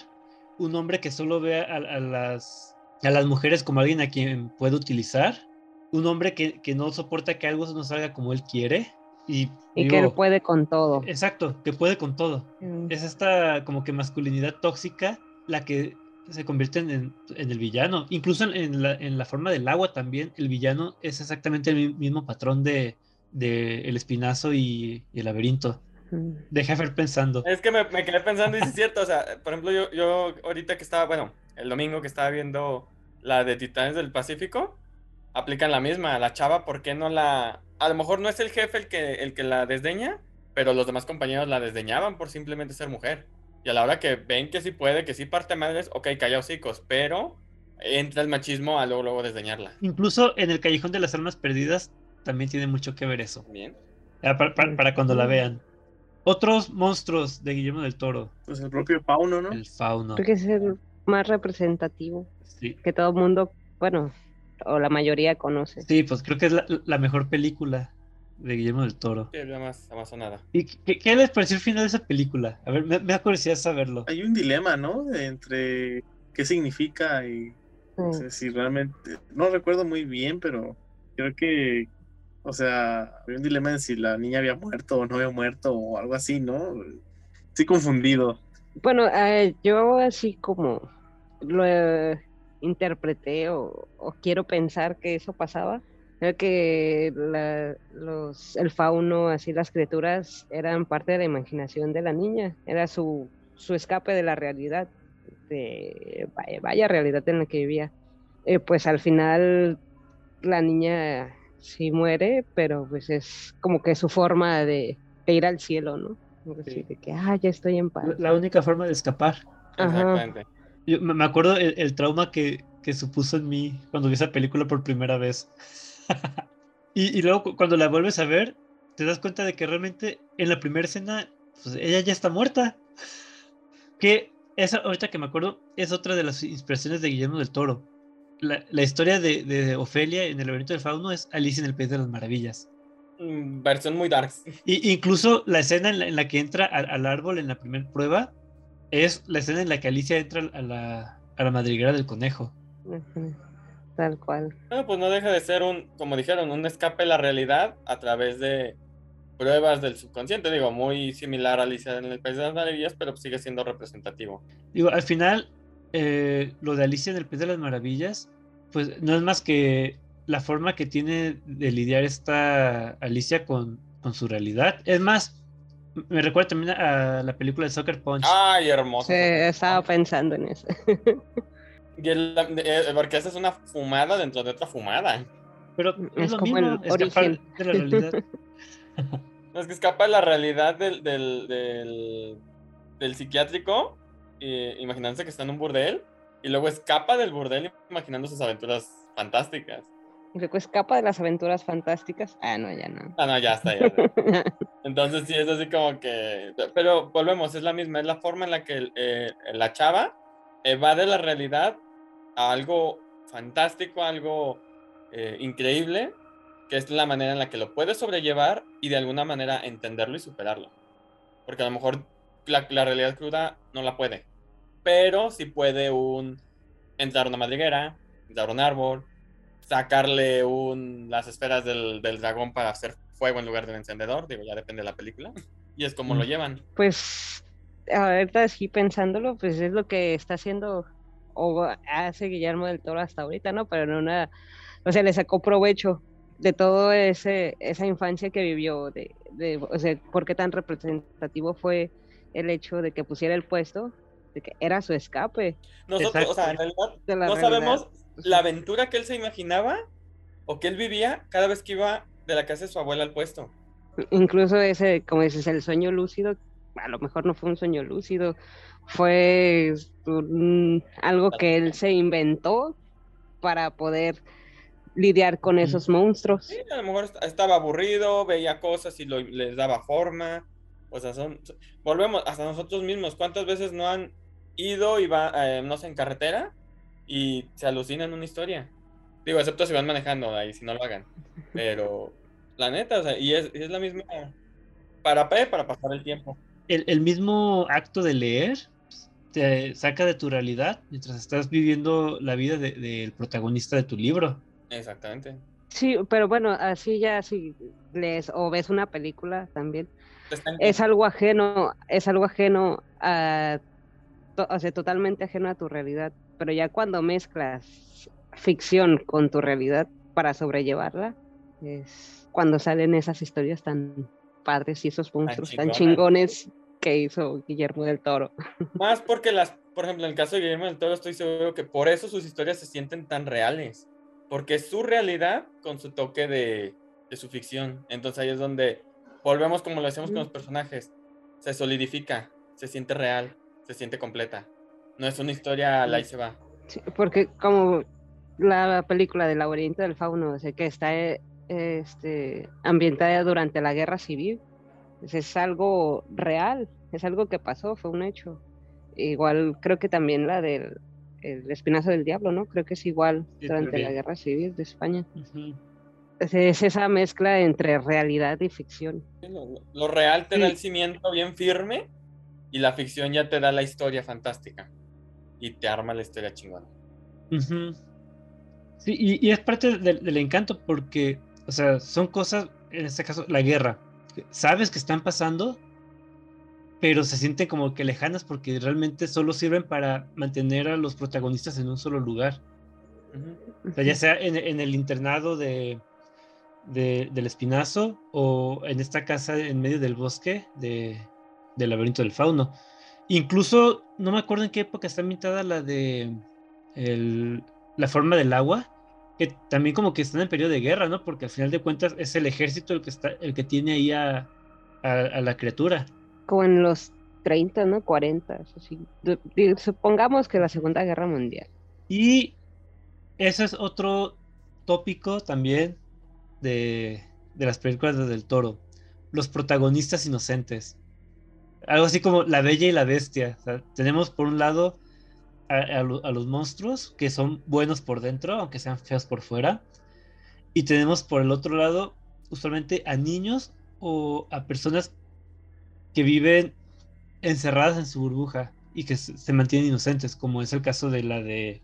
un hombre que solo ve a, a las, a las mujeres como alguien a quien puede utilizar, un hombre que, que no soporta que algo no salga como él quiere. Y, Y que él puede con todo. Exacto, que puede con todo. Mm. Es esta como que masculinidad tóxica la que se convierte en, en- en el villano. Incluso en, en la, en la forma del agua también, el villano es exactamente el mi- mismo patrón de, de el espinazo y, y el laberinto. Mm. Deja ver pensando. Es que me, me quedé pensando y es cierto, o sea, por ejemplo, yo, yo ahorita que estaba, bueno, el domingo que estaba viendo la de Titanes del Pacífico, aplican la misma, la chava, ¿por qué no la... A lo mejor no es el jefe el que, el que la desdeña, pero los demás compañeros la desdeñaban por simplemente ser mujer. Y a la hora que ven que sí puede, que sí parte madres, ok, calla hocicos, pero entra el machismo a luego, luego desdeñarla. Incluso en el Callejón de las Almas Perdidas también tiene mucho que ver eso. Bien. Para, para- para cuando la vean. Otros monstruos de Guillermo del Toro. Pues el propio Fauno, ¿no? El fauno. Creo que es el más representativo Sí. que todo el mundo, bueno, o la mayoría conoce. Sí, pues creo que es la, la mejor película de Guillermo del Toro. Sí, es la más amazonada. ¿Y qué, qué les pareció el final de esa película? A ver, me, me da curiosidad saberlo. Hay un dilema, ¿no? Entre qué significa y no sé si realmente, no recuerdo muy bien, pero creo que, o sea, había un dilema en si la niña había muerto o no había muerto o algo así, ¿no? Estoy confundido. Bueno, eh, yo así como lo eh, interpreté o, o quiero pensar que eso pasaba, era que la- los, el fauno, así las criaturas, eran parte de la imaginación de la niña, era su, su escape de la realidad, de vaya, vaya realidad en la que vivía. Eh, pues al final la niña sí muere, pero pues es como que su forma de, de ir al cielo, ¿no? Sí. de que, ah, ya estoy en paz. La única forma de escapar. Ajá. Exactamente. Yo me acuerdo el, el trauma que, que supuso en mí cuando vi esa película por primera vez. y, y luego cu- cuando la vuelves a ver, te das cuenta de que realmente en la primera escena, pues ella ya está muerta. Que esa, ahorita que me acuerdo, es otra de las inspiraciones de Guillermo del Toro. la, la historia de, de Ofelia en el laberinto del fauno es Alicia en el País de las Maravillas. Mm, Versión muy darks. Y, incluso la escena en la, en la que entra al, al árbol en la primera prueba es la escena en la que Alicia entra a la, a la madriguera del conejo. Tal cual. Bueno, pues no deja de ser un, como dijeron, un escape a la realidad a través de pruebas del subconsciente. Digo, muy similar a Alicia en el País de las Maravillas, pero sigue siendo representativo. Digo, al final, eh, lo de Alicia en el País de las Maravillas, pues no es más que la forma que tiene de lidiar esta Alicia con, con su realidad. Es más, me recuerda también a la película de Soccer Punch. Ay, hermoso. Sí, estaba pensando en eso. Y el- eh, porque esa es una fumada dentro de otra fumada. pero es es lo como mismo, el escapar origen. de la realidad. No, Es que escapa de la realidad del, del, del, del psiquiátrico, eh, imaginándose que está en un burdel, y luego escapa del burdel imaginando sus aventuras fantásticas. Luego escapa de las aventuras fantásticas. Ah, no, ya no. Ah, no, ya está, ya está. Entonces sí, es así como que... Pero volvemos, es la misma, es la forma en la que eh, la chava evade la realidad a algo fantástico, algo eh, increíble, que es la manera en la que lo puede sobrellevar y de alguna manera entenderlo y superarlo. Porque a lo mejor la, la realidad cruda no la puede, pero sí puede un entrar a una madriguera, entrar a un árbol, sacarle un, las esferas del, del dragón para hacer fuego en lugar del encendedor, digo, ya depende de la película, y es como lo Mm. llevan. Pues ahorita sí pensándolo, pues es lo que está haciendo o hace Guillermo del Toro hasta ahorita, ¿no? Pero en una, o sea, le sacó provecho de todo ese esa infancia que vivió, de, de o sea, por qué tan representativo fue el hecho de que pusiera el puesto, de que era su escape Nosotros, o sea, en realidad no realidad. sabemos la aventura que él se imaginaba o que él vivía cada vez que iba de la casa de su abuela al puesto. Incluso ese, como dices, el sueño lúcido, a lo mejor no fue un sueño lúcido, fue un- algo que él se inventó para poder lidiar con esos monstruos. Sí, a lo mejor est- estaba aburrido, veía cosas y lo- les daba forma. O sea, son- volvemos hasta nosotros mismos. ¿Cuántas veces no han ido y va, eh, no sé, en carretera y se alucinan una historia? Digo, excepto si van manejando, ahí si no lo hagan. Pero la neta, o sea, y es, y es la misma para para pasar el tiempo. el, el mismo acto de leer pues, te saca de tu realidad mientras estás viviendo la vida de- del protagonista de tu libro. Exactamente. Sí, pero bueno, así ya si lees o ves una película también, es algo ajeno, es algo ajeno a, to- o sea, totalmente ajeno a tu realidad, pero ya cuando mezclas ficción con tu realidad para sobrellevarla, es cuando salen esas historias tan padres y esos monstruos tan chingones que hizo Guillermo del Toro. Más porque las, por ejemplo, en el caso de Guillermo del Toro, estoy seguro que por eso sus historias se sienten tan reales. Porque es su realidad con su toque de, de su ficción. Entonces ahí es donde volvemos, como lo hacemos con los personajes. Se solidifica, se siente real, se siente completa. No es una historia ahí se va. Sí, porque como la película del laberinto del fauno, o sea, que está eh, este, ambientada durante la guerra civil, pues es algo real, es algo que pasó, fue un hecho. Igual creo que también la del el espinazo del diablo, ¿no? Creo que es igual Sí, durante la guerra civil de España. Es, es esa mezcla entre realidad y ficción. Lo, real te da el cimiento bien firme y la ficción ya te da la historia fantástica. Y te arma la historia chingona. Sí, y, y es parte del, del encanto porque, o sea, son cosas, en este caso, la guerra. Sabes que están pasando, pero se sienten como que lejanas porque realmente solo sirven para mantener a los protagonistas en un solo lugar. O sea, ya sea en, en el internado de, de- del espinazo o en esta casa en medio del bosque de, del laberinto del fauno. Incluso, no me acuerdo en qué época está ambientada la de el- la forma del agua, que también como que están en periodo de guerra, ¿no? Porque al final de cuentas es el ejército el que está, el que tiene ahí a, a- a la criatura. Como en los 30, ¿no? 40, así. Du- di- Supongamos que la Segunda Guerra Mundial. Y ese es otro tópico también de, de las películas de Del Toro. Los protagonistas inocentes. Algo así como La Bella y la Bestia. Tenemos por un lado a, a lo- a los monstruos que son buenos por dentro, aunque sean feos por fuera. Y tenemos por el otro lado, usualmente a niños o a personas que viven encerradas en su burbuja y que se, se mantienen inocentes, como es el caso de la de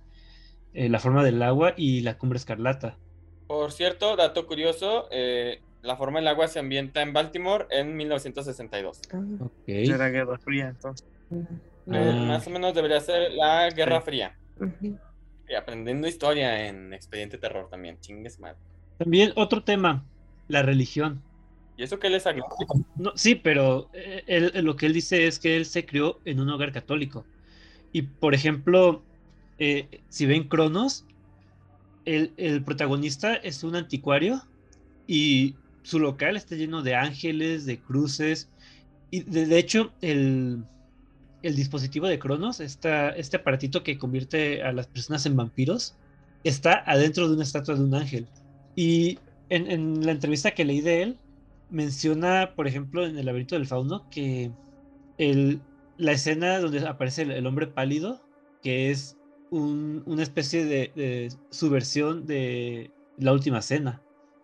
eh, la forma del agua y la cumbre escarlata. Por cierto, dato curioso, eh, la forma del agua se ambienta en Baltimore en 1962. Ok. Era Guerra Fría, entonces. Eh, Ah. más o menos debería ser la Guerra Sí. Fría. Y aprendiendo historia en Expediente Terror también, chingues madre. También otro tema, la religión. ¿Y eso qué les agrada? No, sí, pero eh, él- él- lo que él dice es que él se crió en un hogar católico. Y por ejemplo, eh, si ven Cronos, el, el protagonista es un anticuario y su local está lleno de ángeles, de cruces. Y de, hecho, el, el dispositivo de Cronos, este aparatito que convierte a las personas en vampiros, está adentro de una estatua de un ángel. Y en, la entrevista que leí de él, menciona, por ejemplo, en el laberinto del fauno, que el, la escena donde aparece el, hombre pálido, que es un- una especie de, de subversión de la última cena.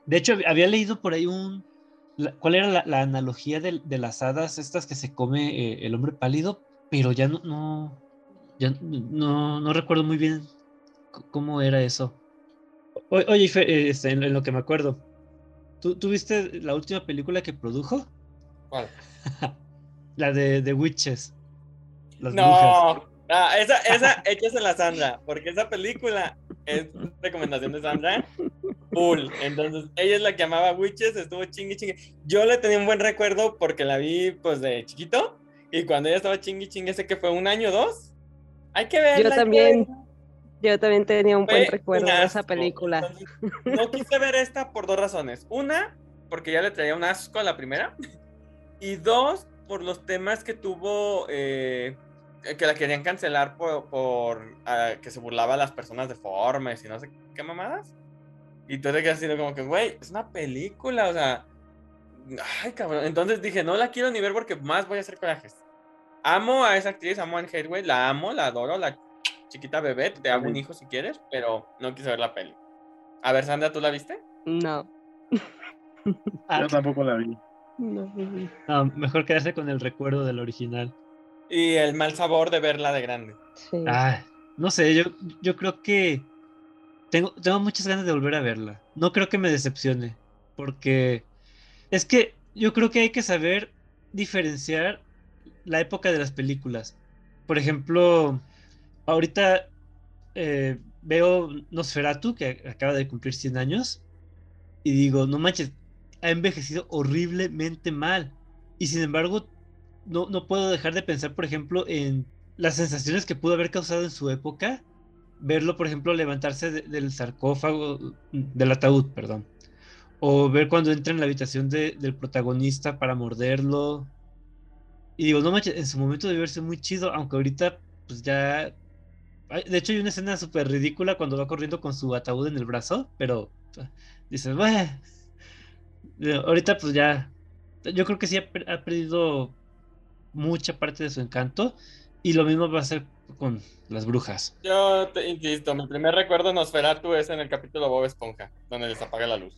De hecho, hab- había leído por ahí un... ¿Cuál era la, la analogía de, de las hadas estas que se come eh, el hombre pálido? Pero ya no, no, ya no, no recuerdo muy bien cómo era eso. O- oye, eh, este, en, en lo que me acuerdo, ¿tú, tú viste la última película que produjo? ¿Cuál? La de The Witches. Las brujas. No, Ah, esa, esa échase la Sandra, porque esa película es recomendación de Sandra. Full. Entonces, ella es la que amaba Witches, estuvo chingue chingue. Yo le tenía un buen recuerdo porque la vi pues de chiquito. Y cuando ella estaba chingue chingue, sé que fue un año o dos. Hay que verla. Yo que también. verla. Yo también tenía un buen Fue recuerdo un de esa película. Entonces, no quise ver esta por dos razones. Una, porque ya le traía un asco a la primera. Y dos, por los temas que tuvo, eh, que la querían cancelar por, por, ah, que se burlaba a las personas deformes y no sé qué mamadas. Y tú te quedas así como que, güey, es una película, o sea, ay, cabrón. Entonces dije, no la quiero ni ver porque más voy a hacer corajes. Amo a esa actriz, amo a Anne Hathaway, la amo, la adoro, la chiquita bebé, te hago un hijo si quieres, pero no quise ver la peli. A ver, Sandra, ¿tú la viste? No. Yo tampoco la vi. no. no, mejor quedarse con el recuerdo del original. Y el mal sabor de verla de grande. Sí. Ah, no sé, yo, yo creo que tengo, tengo muchas ganas de volver a verla. No creo que me decepcione, porque es que yo creo que hay que saber diferenciar la época de las películas. Por ejemplo, ahorita eh, veo Nosferatu, que acaba de cumplir 100 años, y digo, no manches, ha envejecido horriblemente mal. Y sin embargo, no, no puedo dejar de pensar, por ejemplo, en las sensaciones que pudo haber causado en su época. Verlo, por ejemplo, levantarse de- del sarcófago, del ataúd, perdón. O ver cuando entra en la habitación de- del protagonista para morderlo. Y digo, no manches, en su momento debió verse muy chido, aunque ahorita, pues ya. De hecho, hay una escena súper ridícula cuando va corriendo con su ataúd en el brazo, pero ah, dices, bueno. Ahorita, pues ya. Yo creo que sí ha perdido mucha parte de su encanto. Y lo mismo va a ser con las brujas. Yo te insisto, mi primer recuerdo de Nosferatu es en el capítulo Bob Esponja, donde les apaga la luz.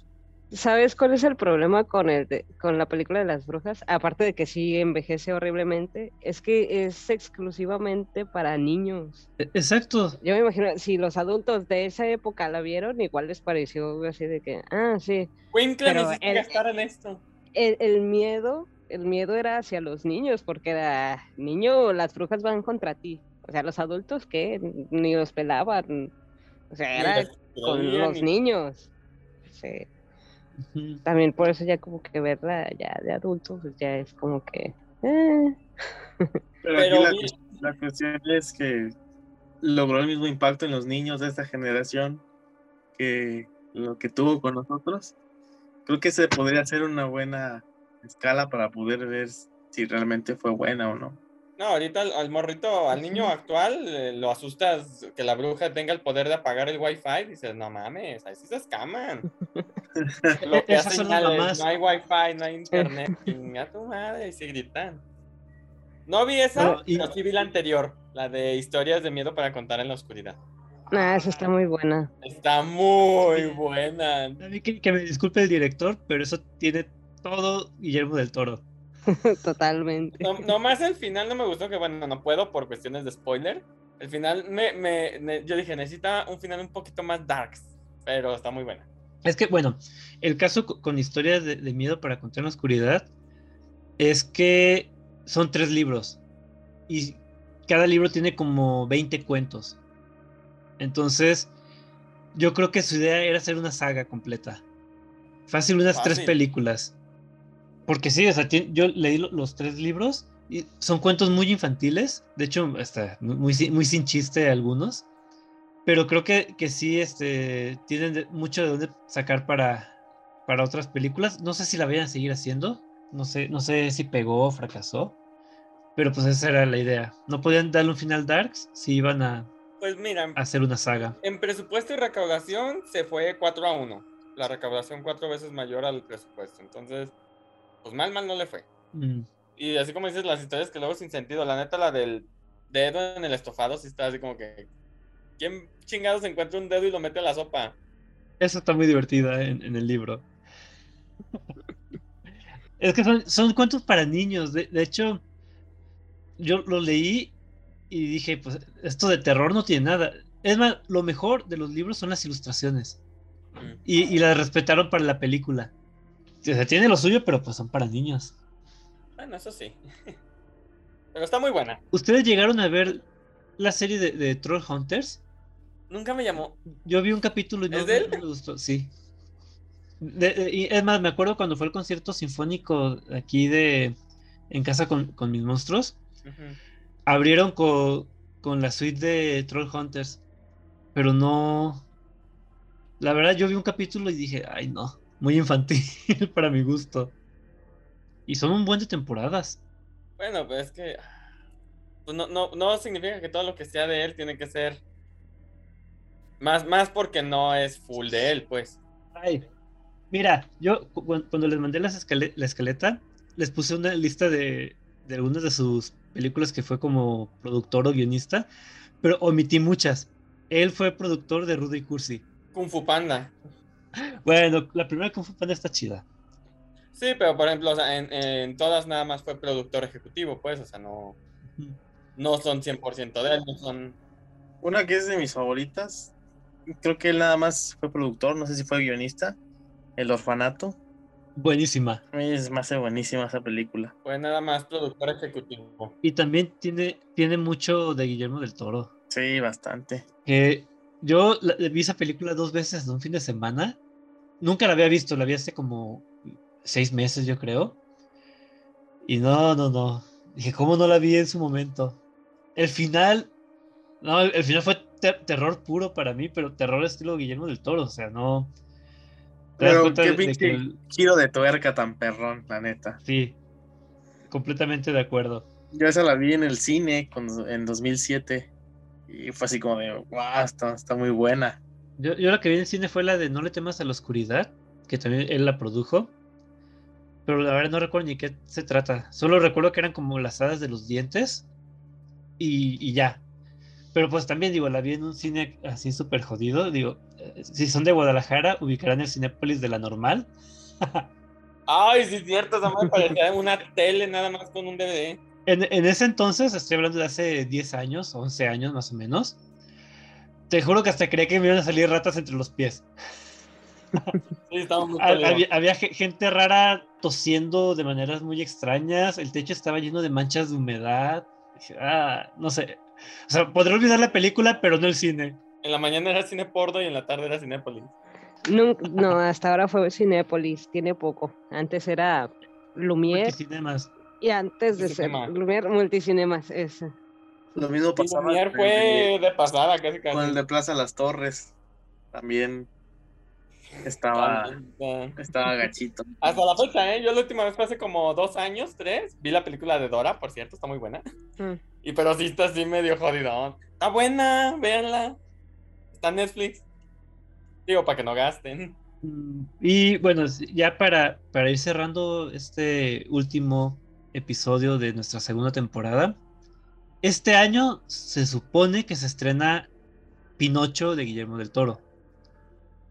¿Sabes cuál es el problema con el de- con la película de las brujas? Aparte de que sí envejece horriblemente, es que es exclusivamente para niños. E- Exacto. Yo me imagino, si los adultos de esa época la vieron, igual les pareció así de que, ah, sí. Winkle Pero el- gastar en esto. El, el miedo, el miedo era hacia los niños, porque era, niño, las brujas van contra ti. O sea, los adultos, ¿qué? Ni los pelaban. O sea, era con los ni- niños. Sí. También por eso ya como que verla ya de adultos, pues ya es como que... eh, Pero, aquí la, la cuestión es que logró el mismo impacto en los niños de esta generación que lo que tuvo con nosotros. Creo que se podría hacer una buena escala para poder ver si realmente fue buena o no. No, ahorita al, al morrito, al niño actual, eh, lo asustas que la bruja tenga el poder de apagar el wifi. Dices, no mames, ahí sí se escaman. Lo que Esas hacen no hay wifi, no hay internet. Chinga tu madre, y se gritan. No vi esa, No, y- pero sí vi la anterior, la de historias de miedo para contar en la oscuridad. Ah, esa está muy buena. Está muy buena. A mí que, que me disculpe el director, pero eso tiene todo Guillermo del Toro. Totalmente. No, nomás el final no me gustó, que bueno, no puedo por cuestiones de spoiler. El final me, me- me- yo dije, necesita un final un poquito más darks, pero está muy buena. Es que, bueno, el caso co- con historias de, de miedo para contar en la oscuridad es que son tres libros y cada libro tiene como 20 cuentos. Entonces, yo creo que su idea era hacer una saga completa. Fácil, unas tres películas. Porque sí, o sea, yo leí lo- los tres libros y son cuentos muy infantiles. De hecho, hasta muy, muy, sin- chiste algunos. Pero creo que, que sí este, tienen mucho de dónde sacar para, para otras películas. No sé si la vayan a seguir haciendo. No sé, no sé si pegó o fracasó. Pero pues esa era la idea. No podían darle un final Darks si iban a, Pues mira, a hacer una saga. en presupuesto y recaudación se fue 4 a 1. La recaudación cuatro veces mayor al presupuesto. Entonces, pues mal, mal no le fue. Mm. Y así como dices, las historias que luego sin sentido. La neta, la del dedo en el estofado, sí está así como que. ¿Quién chingados encuentra un dedo y lo mete a la sopa? Esa está muy divertida en, en el libro. Es que son, son cuentos para niños. De, de hecho, yo lo leí y dije, pues esto de terror no tiene nada. Es más, lo mejor de los libros son las ilustraciones. Mm. Y, y las respetaron para la película. O sea, tiene lo suyo, pero pues son para niños. Bueno, eso sí. Pero está muy buena. ¿Ustedes llegaron a ver la serie de, de Troll Hunters? Nunca me llamó. Yo vi un capítulo y no, ¿Es de él? no me gustó, sí. De- de- y es más, me acuerdo cuando fue el concierto sinfónico aquí de En casa con, con mis monstruos, abrieron co- con la suite de Troll Hunters, pero no. La verdad, yo vi un capítulo y dije, ay no, muy infantil para mi gusto. Y son un buen de temporadas. Bueno, pues es que. Pues no, no, no significa que todo lo que sea de él tiene que ser. Más, más porque no es full de él, pues. Ay, mira, yo cu- cu- cuando les mandé las escale- la escaleta, les puse una lista de, de algunas de sus películas que fue como productor o guionista, pero omití muchas. Él fue productor de Rudy Cursi. Kung Fu Panda. Bueno, la primera Kung Fu Panda está chida. Sí, pero por ejemplo, o sea, en, en todas nada más fue productor ejecutivo, pues, o sea, no, no son 100% de él, no son... Una que es de mis favoritas, creo que él nada más fue productor, no sé si fue guionista, El Orfanato. Buenísima. Es más buenísima esa película. Fue nada más productor ejecutivo. Y también tiene, tiene mucho de Guillermo del Toro. Sí, bastante. Que yo la- vi esa película dos veces en un fin de semana. Nunca la había visto, la vi hace como seis meses, yo creo. Y no, no, no. Dije, ¿cómo no la vi en su momento? El final, no, el, el final fue ter- terror puro para mí, pero terror estilo Guillermo del Toro, o sea, no. Pero qué pinche el- giro de tuerca tan perrón, la neta. sí, completamente de acuerdo. Yo esa la vi en el cine cuando, en 2007 y fue así como de, wow, está, está muy buena. Yo, yo la que vi en el cine fue la de No le temas a la oscuridad, que también él la produjo. Pero la verdad no recuerdo ni qué se trata. Solo recuerdo que eran como las hadas de los dientes. Y, y ya. Pero pues también digo, la vi en un cine así súper jodido. Digo, eh, si son de Guadalajara, ubicarán el Cinépolis de la normal. Ay, sí es cierto, esa madre parecía una tele nada más con un DVD. En, en ese entonces, estoy hablando de hace 10 años, 11 años más o menos. Te juro que hasta creía que me iban a salir ratas entre los pies. Sí, estaba muy. Había, había ge- gente rara tosiendo de maneras muy extrañas. El techo estaba lleno de manchas de humedad. Ah, no sé. O sea, podré olvidar la película, pero no el cine. En la mañana era cine porno y en la tarde era Cinépolis. Nunca- no, hasta ahora fue Cinépolis, tiene poco. Antes era Lumière Multicinemas. Y antes de ser. Lumière, Multicinemas, ese. Lo mismo pasaba Lumière con el de- fue de pasada, casi con el casi. de Plaza Las Torres. También estaba, Ah, estaba gachito. Hasta la fecha, ¿eh? Yo la última vez fue hace como dos años, tres. Vi la película de Dora, por cierto, está muy buena. Mm. Y pero sí está así medio jodidón. Está buena, véanla. Está en Netflix. Digo, para que no gasten. Mm, Y bueno, ya para, para ir cerrando este último episodio de nuestra segunda temporada. Este año se supone que se estrena Pinocho de Guillermo del Toro.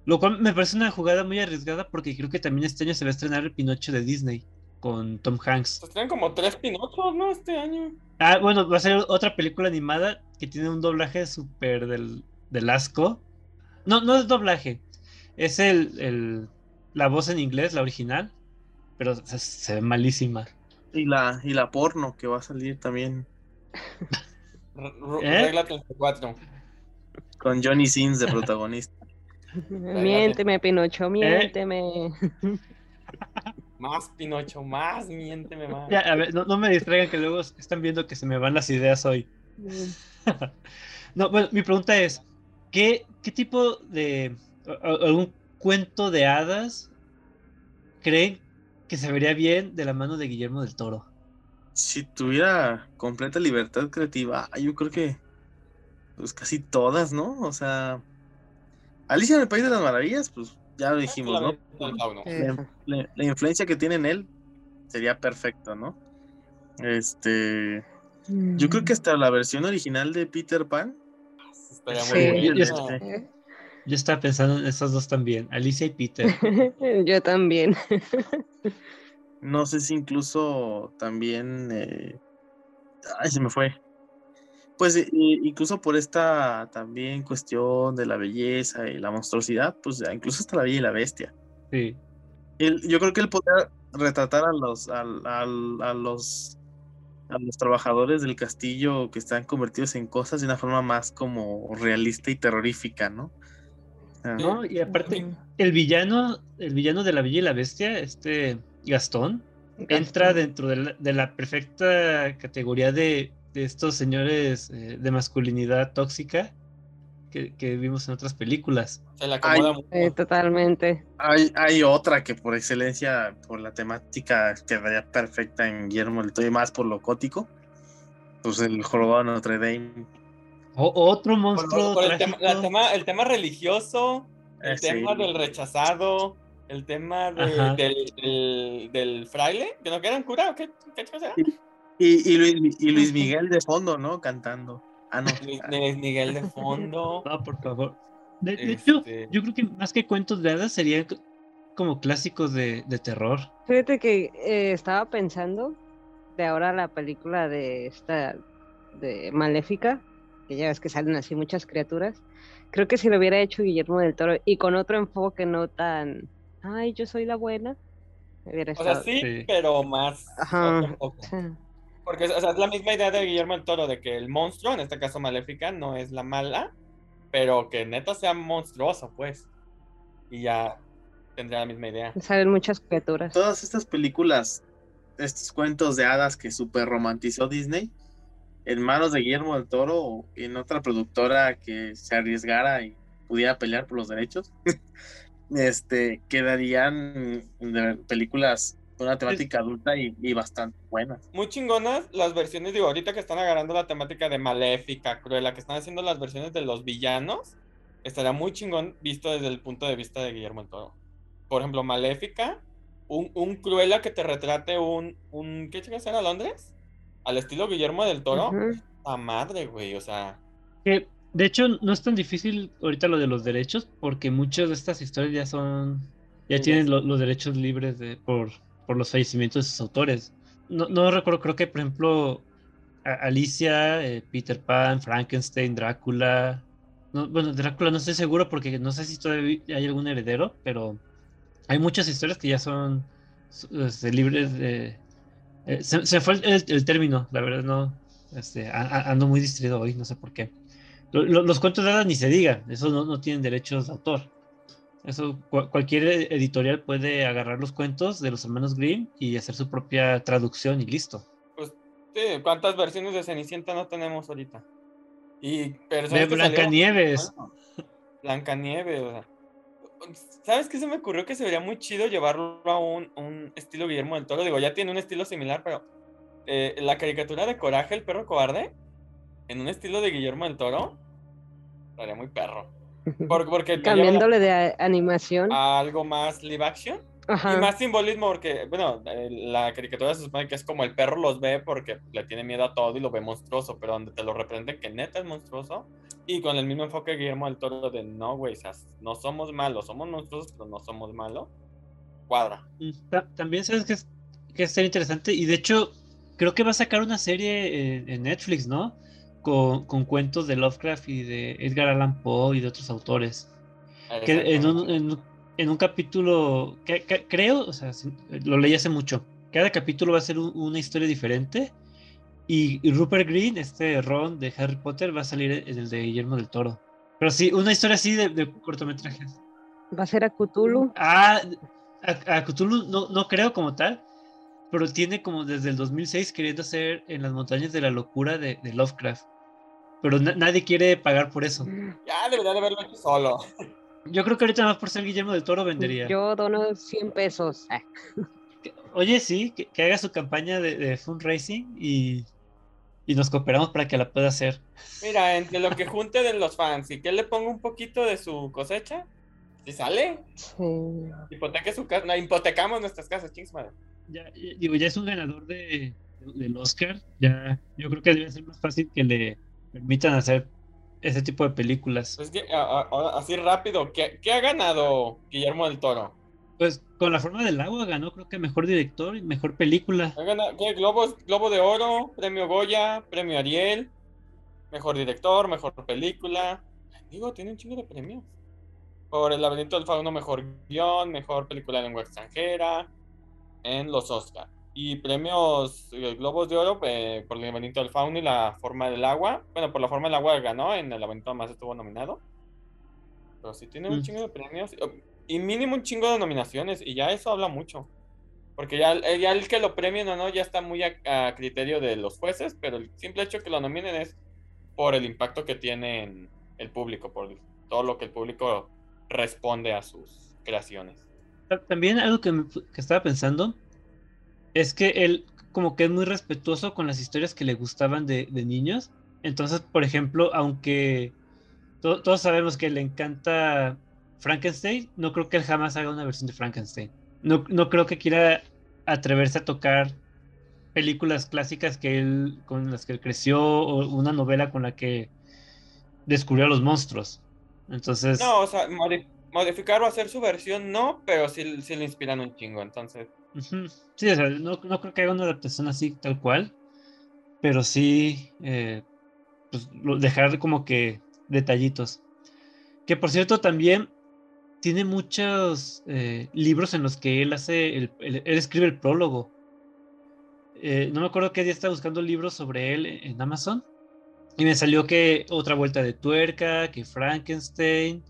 Lo cual me parece una jugada muy arriesgada porque creo que también este año se va a estrenar el Pinocho de Disney con Tom Hanks. Se estrenan como tres Pinochos, ¿no? Este año. Ah, bueno, va a ser otra película animada que tiene un doblaje súper del, del asco. No, no es doblaje. Es el, el- la voz en inglés, la original. Pero se, se ve malísima. Y la, y la porno que va a salir también ¿Eh? Regla 34. con Johnny Sins de protagonista. Miénteme, Pinocho, miénteme. Más Pinocho, más, miénteme más. Ya, a ver, no, no me distraigan que luego están viendo que se me van las ideas hoy. No, bueno, mi pregunta es, ¿qué, qué tipo de... algún cuento de hadas creen que se vería bien de la mano de Guillermo del Toro? Si tuviera completa libertad creativa, yo creo que pues casi todas, ¿no? O sea, Alicia en el País de las Maravillas, pues ya lo dijimos, ¿no? La- influencia que tiene en él sería perfecto, ¿no? Este, yo creo que hasta la versión original de Peter Pan, Estaría Sí. muy Yo- yo buena. Yo estaba pensando en esas dos también, Alicia y Peter. Yo también. no sé si incluso también, eh, ay, se me fue. Pues eh, incluso por esta también cuestión de la belleza y la monstruosidad, pues incluso hasta la bella y la bestia. Sí. Yo creo que él podría retratar a los, a, los a los trabajadores del castillo que están convertidos en cosas de una forma más como realista y terrorífica, ¿no? ¿No? Y aparte, el villano, el villano de la Bella y la Bestia, este Gastón, entra dentro de la, de la perfecta categoría de, de estos señores eh, de masculinidad tóxica que, que vimos en otras películas. Se le acomoda mucho. Eh, totalmente. Hay, hay otra que por excelencia, por la temática, quedaría perfecta en Guillermo del Toro y más por lo gótico. Pues el jorobado de Notre Dame. O- otro monstruo por el, tema, trágico. la tema- el tema religioso, el Eh, sí. tema del rechazado, el tema de- del, del, del fraile, que no quedan cura, ¿o ¿qué, qué cosa? Y, y Luis, y Luis Miguel de fondo, ¿no? Cantando. Ah, no. Luis Luis Miguel de fondo. No, por favor. De, de hecho, Este, yo creo que más que cuentos de hadas serían como clásicos de, de terror. Fíjate que eh, estaba pensando de ahora la película de esta de Maléfica, que ya ves que salen así muchas criaturas. Creo que si lo hubiera hecho Guillermo del Toro y con otro enfoque no tan, ay, yo soy la buena, hubiera o sea, sí, Sí. pero más. Ajá. Porque o sea, es la misma idea de Guillermo el Toro, de que el monstruo, en este caso Maléfica, no es la mala, pero que neta sea monstruoso, pues. Y ya tendría la misma idea. Salen muchas criaturas. Todas estas películas, estos cuentos de hadas que super romantizó Disney, en manos de Guillermo del Toro o en otra productora que se arriesgara y pudiera pelear por los derechos, este, quedarían películas con una temática adulta y, bastante buenas. Muy chingonas las versiones, digo, ahorita que están agarrando la temática de Maléfica, Cruella, que están haciendo las versiones de los villanos, estaría muy chingón visto desde el punto de vista de Guillermo el Toro. Por ejemplo, Maléfica, un, un Cruella que te retrate un, un ¿qué chicas era Londres? Al estilo Guillermo del Toro, Ujú. a madre, güey, o sea, Que de hecho no es tan difícil ahorita lo de los derechos, porque muchas de estas historias ya son, ya Sí, tienen lo- los derechos libres de, por, por los fallecimientos de sus autores. No, no recuerdo, creo que por ejemplo a- Alicia, eh, Peter Pan, Frankenstein, Drácula. No, bueno, Drácula no estoy seguro porque no sé si todavía hay algún heredero, pero hay muchas historias que ya son este, libres de... eh, se, se fue el, el- el término, la verdad no. Este, a- a- ando muy distraído hoy, no sé por qué. Lo- lo- los cuentos de hadas ni se diga, esos no, no tienen derechos de autor. Eso, cua- cualquier e- editorial puede agarrar los cuentos de los hermanos Grimm y hacer su propia traducción y listo. pues, sí, ¿cuántas versiones de Cenicienta no tenemos ahorita? Y De personas Blancanieves. Blancanieves, o sea. ¿Sabes qué se me ocurrió que se vería muy chido llevarlo a un, un estilo Guillermo del Toro? Digo, ya tiene un estilo similar, pero eh, la caricatura de Coraje, el perro cobarde, en un estilo de Guillermo del Toro, estaría muy perro. Por- porque lleva Cambiándole de animación. a algo más live action. Y más simbolismo porque, bueno, la caricatura se supone que es como el perro los ve porque le tiene miedo a todo y lo ve monstruoso, pero donde te lo representen que neta es monstruoso. Y con el mismo enfoque Guillermo del Toro de no, güey, no somos malos, somos monstruosos, pero no somos malos. Cuadra. También sabes que es, que es interesante y de hecho creo que va a sacar una serie en, Netflix, ¿no? Con, con, cuentos de Lovecraft y de Edgar Allan Poe y de otros autores. Que en un, en un capítulo, que, creo, o sea, lo leí hace mucho, cada capítulo va a ser una historia diferente y, Rupert Green, este Ron de Harry Potter, va a salir en el de Guillermo del Toro. Pero sí, una historia así de, cortometrajes. ¿Va a ser a Cthulhu? Ah, a, Cthulhu no, no creo como tal, pero tiene como desde el 2006 queriendo hacer en las montañas de la locura de, Lovecraft. Pero nadie quiere pagar por eso. Ya debería de haberlo hecho solo. Yo creo que ahorita más por ser Guillermo del Toro vendería. Yo dono 100 pesos. Ah. Oye, sí, que, haga su campaña de, fundraising y, y, nos cooperamos para que la pueda hacer. Mira, entre lo que junte de los fans y que le ponga un poquito de su cosecha, si sale, sí. su casa, hipotecamos nuestras casas, chings madre. Ya, digo, ya es un ganador de, del Oscar, ya yo creo que debe ser más fácil que le permitan hacer ese tipo de películas. Pues que, así rápido, ¿qué, ha ganado Guillermo del Toro? Pues con la forma del agua ganó creo que mejor director y mejor película. Ha ganado, Globo de Oro, Premio Goya, Premio Ariel, mejor director, mejor película. Digo, tiene un chingo de premios. Por El laberinto del fauno, mejor guion, mejor película de lengua extranjera en los Oscars y premios eh, Globos de Oro eh, por el laberinto del fauno y la forma del agua. Bueno, por la forma del agua ganó, en el laberinto más estuvo nominado. Pero sí tiene un mm. chingo de premios. Y mínimo un chingo de nominaciones. Y ya eso habla mucho. Porque ya, eh, ya el que lo premien o no ya está muy a, criterio de los jueces. Pero el simple hecho que lo nominen es por el impacto que tiene en el público. Por todo lo que el público responde a sus creaciones. También algo que, que estaba pensando es que él como que es muy respetuoso con las historias que le gustaban de, niños. Entonces, por ejemplo, aunque todos sabemos que le encanta Frankenstein, no creo que él jamás haga una versión de Frankenstein. No, no creo que quiera atreverse a tocar películas clásicas que él, con las que él creció o una novela con la que descubrió a los monstruos. Entonces... No, o sea, modificar o hacer su versión no, pero sí, sí le inspiran un chingo, entonces... Sí, o sea, no, creo que haya una adaptación así tal cual, pero sí eh, pues, dejar como que detallitos. Que por cierto también tiene muchos eh, libros en los que él hace, él escribe el prólogo. Eh, no me acuerdo qué día estaba buscando libros sobre él en Amazon y me salió que otra vuelta de tuerca, que Frankenstein.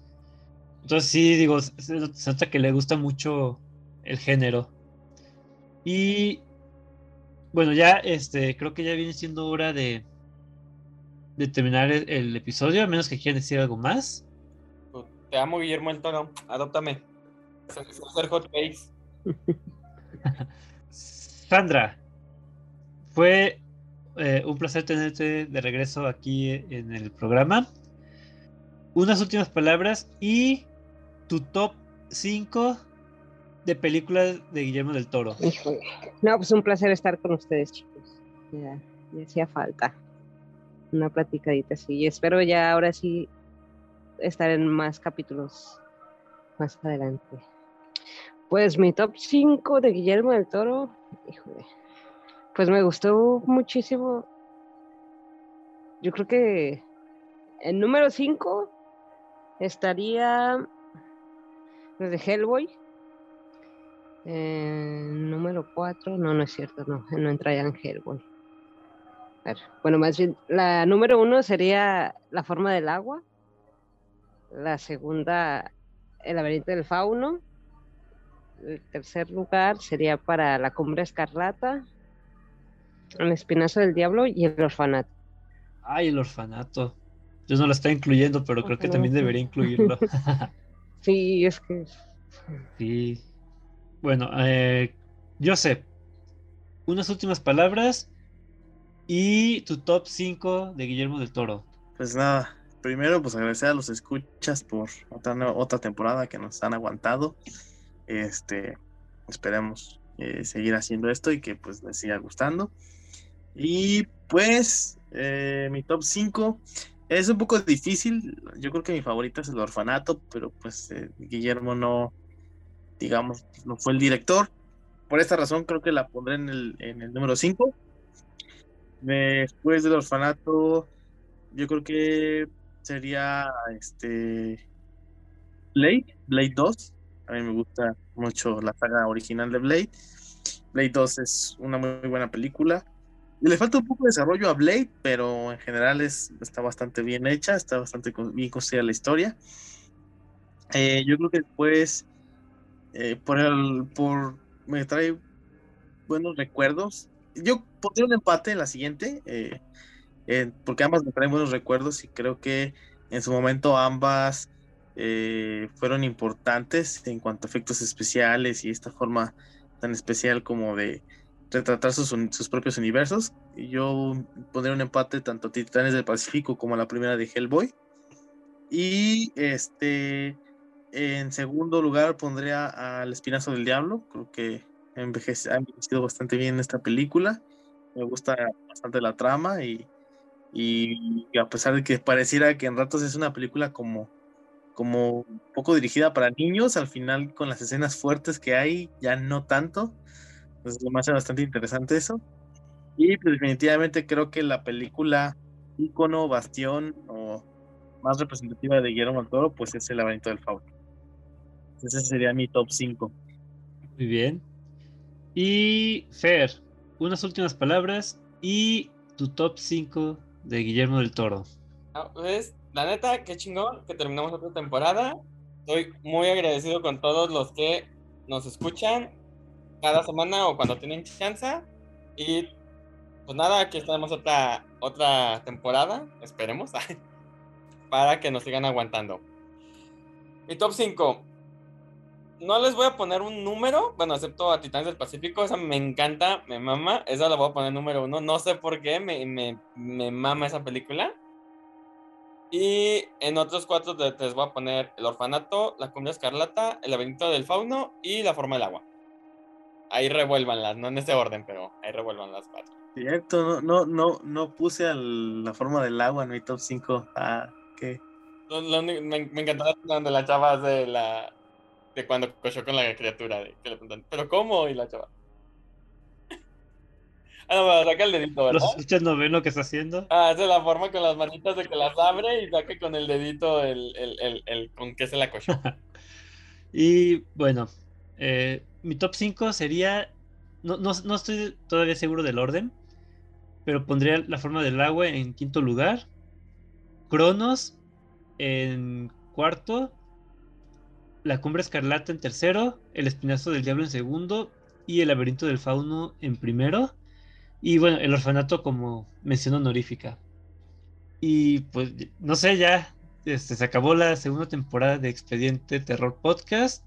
Entonces sí, digo, se nota que le gusta mucho el género. Y bueno, ya este, creo que ya viene siendo hora de, de terminar el, episodio, a menos que quieran decir algo más. Te amo, Guillermo el Toro. Adóptame. Sandra, fue eh, un placer tenerte de regreso aquí en el programa. Unas últimas palabras y tu top 5 de películas de Guillermo del Toro. No, pues un placer estar con ustedes, chicos. Ya, hacía falta una platicadita así. Y espero ya ahora sí estar en más capítulos más adelante. Pues mi top 5 de Guillermo del Toro, híjole, pues me gustó muchísimo. Yo creo que el número 5 estaría de Hellboy. Eh, número 4, no, no es cierto, no, no entra ya en Hellboy. bueno, más bien, la número 1 sería La forma del agua. La segunda, El laberinto del fauno. El tercer lugar sería para La cumbre escarlata. El espinazo del diablo y el orfanato. Ay, el orfanato. Yo no lo estoy incluyendo, pero creo que también debería incluirlo. sí, es que. Sí. Bueno, eh, unas últimas palabras y tu top 5 de Guillermo del Toro. Pues nada, primero pues agradecer a los escuchas por otra, otra temporada que nos han aguantado. Este, esperemos eh, seguir haciendo esto y que pues les siga gustando. Y pues eh, mi top 5 es un poco difícil. Yo creo que mi favorita es el orfanato, pero pues eh, Guillermo no, digamos, no fue el director. Por esta razón creo que la pondré en el, en el número 5. Después del orfanato, yo creo que sería este Blade, Blade 2. A mí me gusta mucho la saga original de Blade. Blade 2 es una muy buena película. Le falta un poco de desarrollo a Blade, pero en general es, está bastante bien hecha, está bastante bien construida la historia. Eh, yo creo que después, eh, por, el, por me trae buenos recuerdos. Yo pondría un empate en la siguiente, eh, porque ambas me traen buenos recuerdos y creo que en su momento ambas fueron importantes en cuanto a efectos especiales y esta forma tan especial como de retratar sus, sus propios universos. Yo pondría un empate tanto a Titanes del Pacífico como a la primera de Hellboy. Y este en segundo lugar pondría al Espinazo del Diablo. Creo que ha envejecido bastante bien esta película. Me gusta bastante la trama y, a pesar de que pareciera que en ratos es una película como, como poco dirigida para niños, al final con las escenas fuertes que hay ya no tanto. Entonces me hace bastante interesante eso. Y pues definitivamente creo que la película ícono, bastión o más representativa de Guillermo del pues es El laberinto del fauno. Ese sería mi top 5. Muy bien. Y Fer, unas últimas palabras y tu top 5 de Guillermo del Toro. Ah, pues, la neta, qué chingón que terminamos otra temporada. Estoy muy agradecido con todos los que nos escuchan cada semana o cuando tienen chance. Y pues nada, aquí tenemos otra, otra temporada, esperemos, para que nos sigan aguantando. Mi top 5. No les voy a poner un número, bueno, excepto a Titanes del Pacífico, esa me encanta, me mama, esa la voy a poner número uno, no sé por qué, me, me, me mama esa película. Y en otros cuatro les voy a poner El Orfanato, La Cumbia Escarlata, El Laberinto del Fauno y La Forma del Agua ahí revuélvanlas, no en ese orden, pero ahí revuelvan las cuatro. Cierto, no, no, no, no puse la forma del agua en mi top 5. Ah, ¿qué? me, me encantó donde la chava hace la. De cuando cochó con la criatura. De, que le preguntan, ¿pero cómo? Y la chava. Ah, no, saca el dedito, ¿verdad? ¿Los escuchas no ven lo que está haciendo? Ah, hace la forma con las manitas de que las abre y saca con el dedito el, el, el, el con qué se la cochó. y bueno, eh, mi top 5 sería. No, no, estoy todavía seguro del orden. Pero pondría la forma del agua en quinto lugar. Cronos en cuarto. La cumbre escarlata en tercero. El espinazo del diablo en segundo. Y el laberinto del fauno en primero. Y bueno, el orfanato como mención honorífica. Y pues, no sé, ya este, se acabó la segunda temporada de Expediente Terror Podcast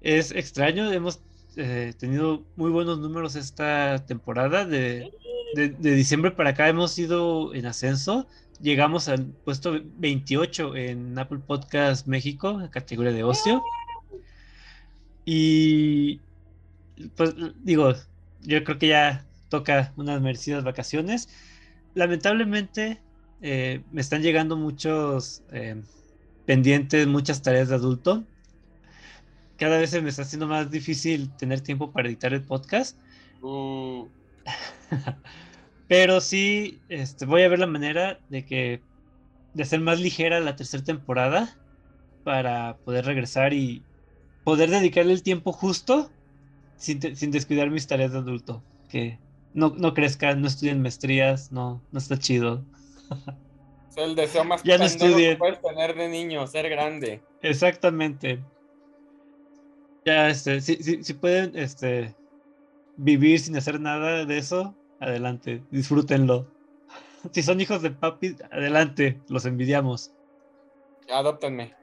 es extraño, hemos eh, tenido muy buenos números esta temporada. De, diciembre para acá hemos ido en ascenso. Llegamos al puesto 28 en Apple Podcast México, categoría de ocio. Y pues digo, yo creo que ya toca unas merecidas vacaciones. Lamentablemente eh, me están llegando muchos eh, pendientes, muchas tareas de adulto cada vez se me está haciendo más difícil tener tiempo para editar el podcast. Uh. Pero sí, este, voy a ver la manera de que de hacer más ligera la tercera temporada para poder regresar y poder dedicarle el tiempo justo sin, descuidar mis tareas de adulto. Que no, no crezcan, no estudien maestrías, no, no está chido. Es el deseo más ya no que puedes tener de niño, ser grande. Exactamente ya, este, si, pueden este, vivir sin hacer nada de eso, adelante, disfrútenlo. Si son hijos de papi, adelante, los envidiamos. Adóptenme.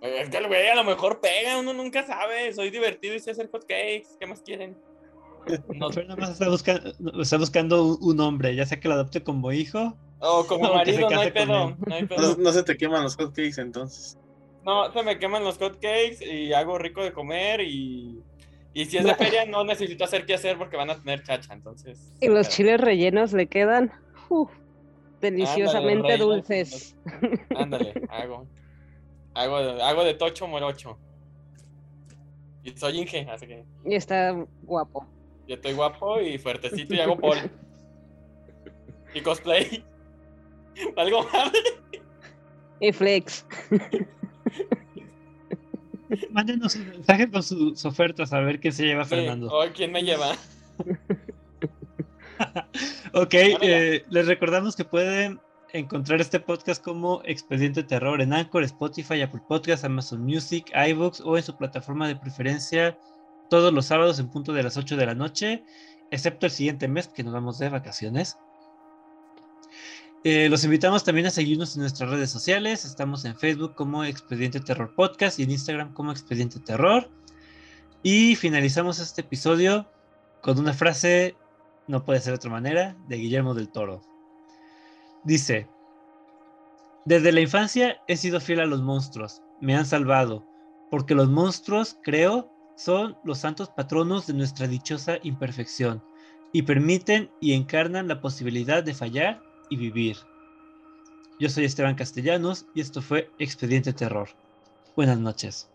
es que el güey a lo mejor pega, uno nunca sabe. Soy divertido y sé hacer hotcakes. ¿Qué más quieren? No. Pero nada más está buscando, está buscando un hombre, ya sea que lo adopte como hijo. O como marido, no hay, pedo, no, se te queman los hotcakes entonces. No, se me queman los hotcakes y hago rico de comer y. Y si es de feria, no necesito hacer qué hacer porque van a tener chacha, entonces. Y los chiles rellenos le quedan deliciosamente dulces. Ándale, hago. Hago de, hago de tocho morocho. Y soy Inge, así que Y está guapo. yo estoy guapo y fuertecito y hago pole. Y cosplay. Algo más. Y flex. Mándenos un mensaje con sus ofertas a ver qué se lleva Fernando. Hoy, ¿quién me lleva? Ok, eh, les recordamos que pueden encontrar este podcast como Expediente Terror en Anchor, Spotify, Apple Podcasts, Amazon Music, iVoox o en su plataforma de preferencia todos los sábados en punto de las 8 de la noche, excepto el siguiente mes que nos vamos de vacaciones. Eh, los invitamos también a seguirnos en nuestras redes sociales. Estamos en Facebook como Expediente Terror Podcast y en Instagram como Expediente Terror. Y finalizamos este episodio con una frase, no puede ser de otra manera, de Guillermo del Toro. Dice, desde la infancia he sido fiel a los monstruos, me han salvado, porque los monstruos, creo, son los santos patronos de nuestra dichosa imperfección y permiten y encarnan la posibilidad de fallar y vivir. Yo soy Esteban Castellanos y esto fue Expediente Terror. Buenas noches.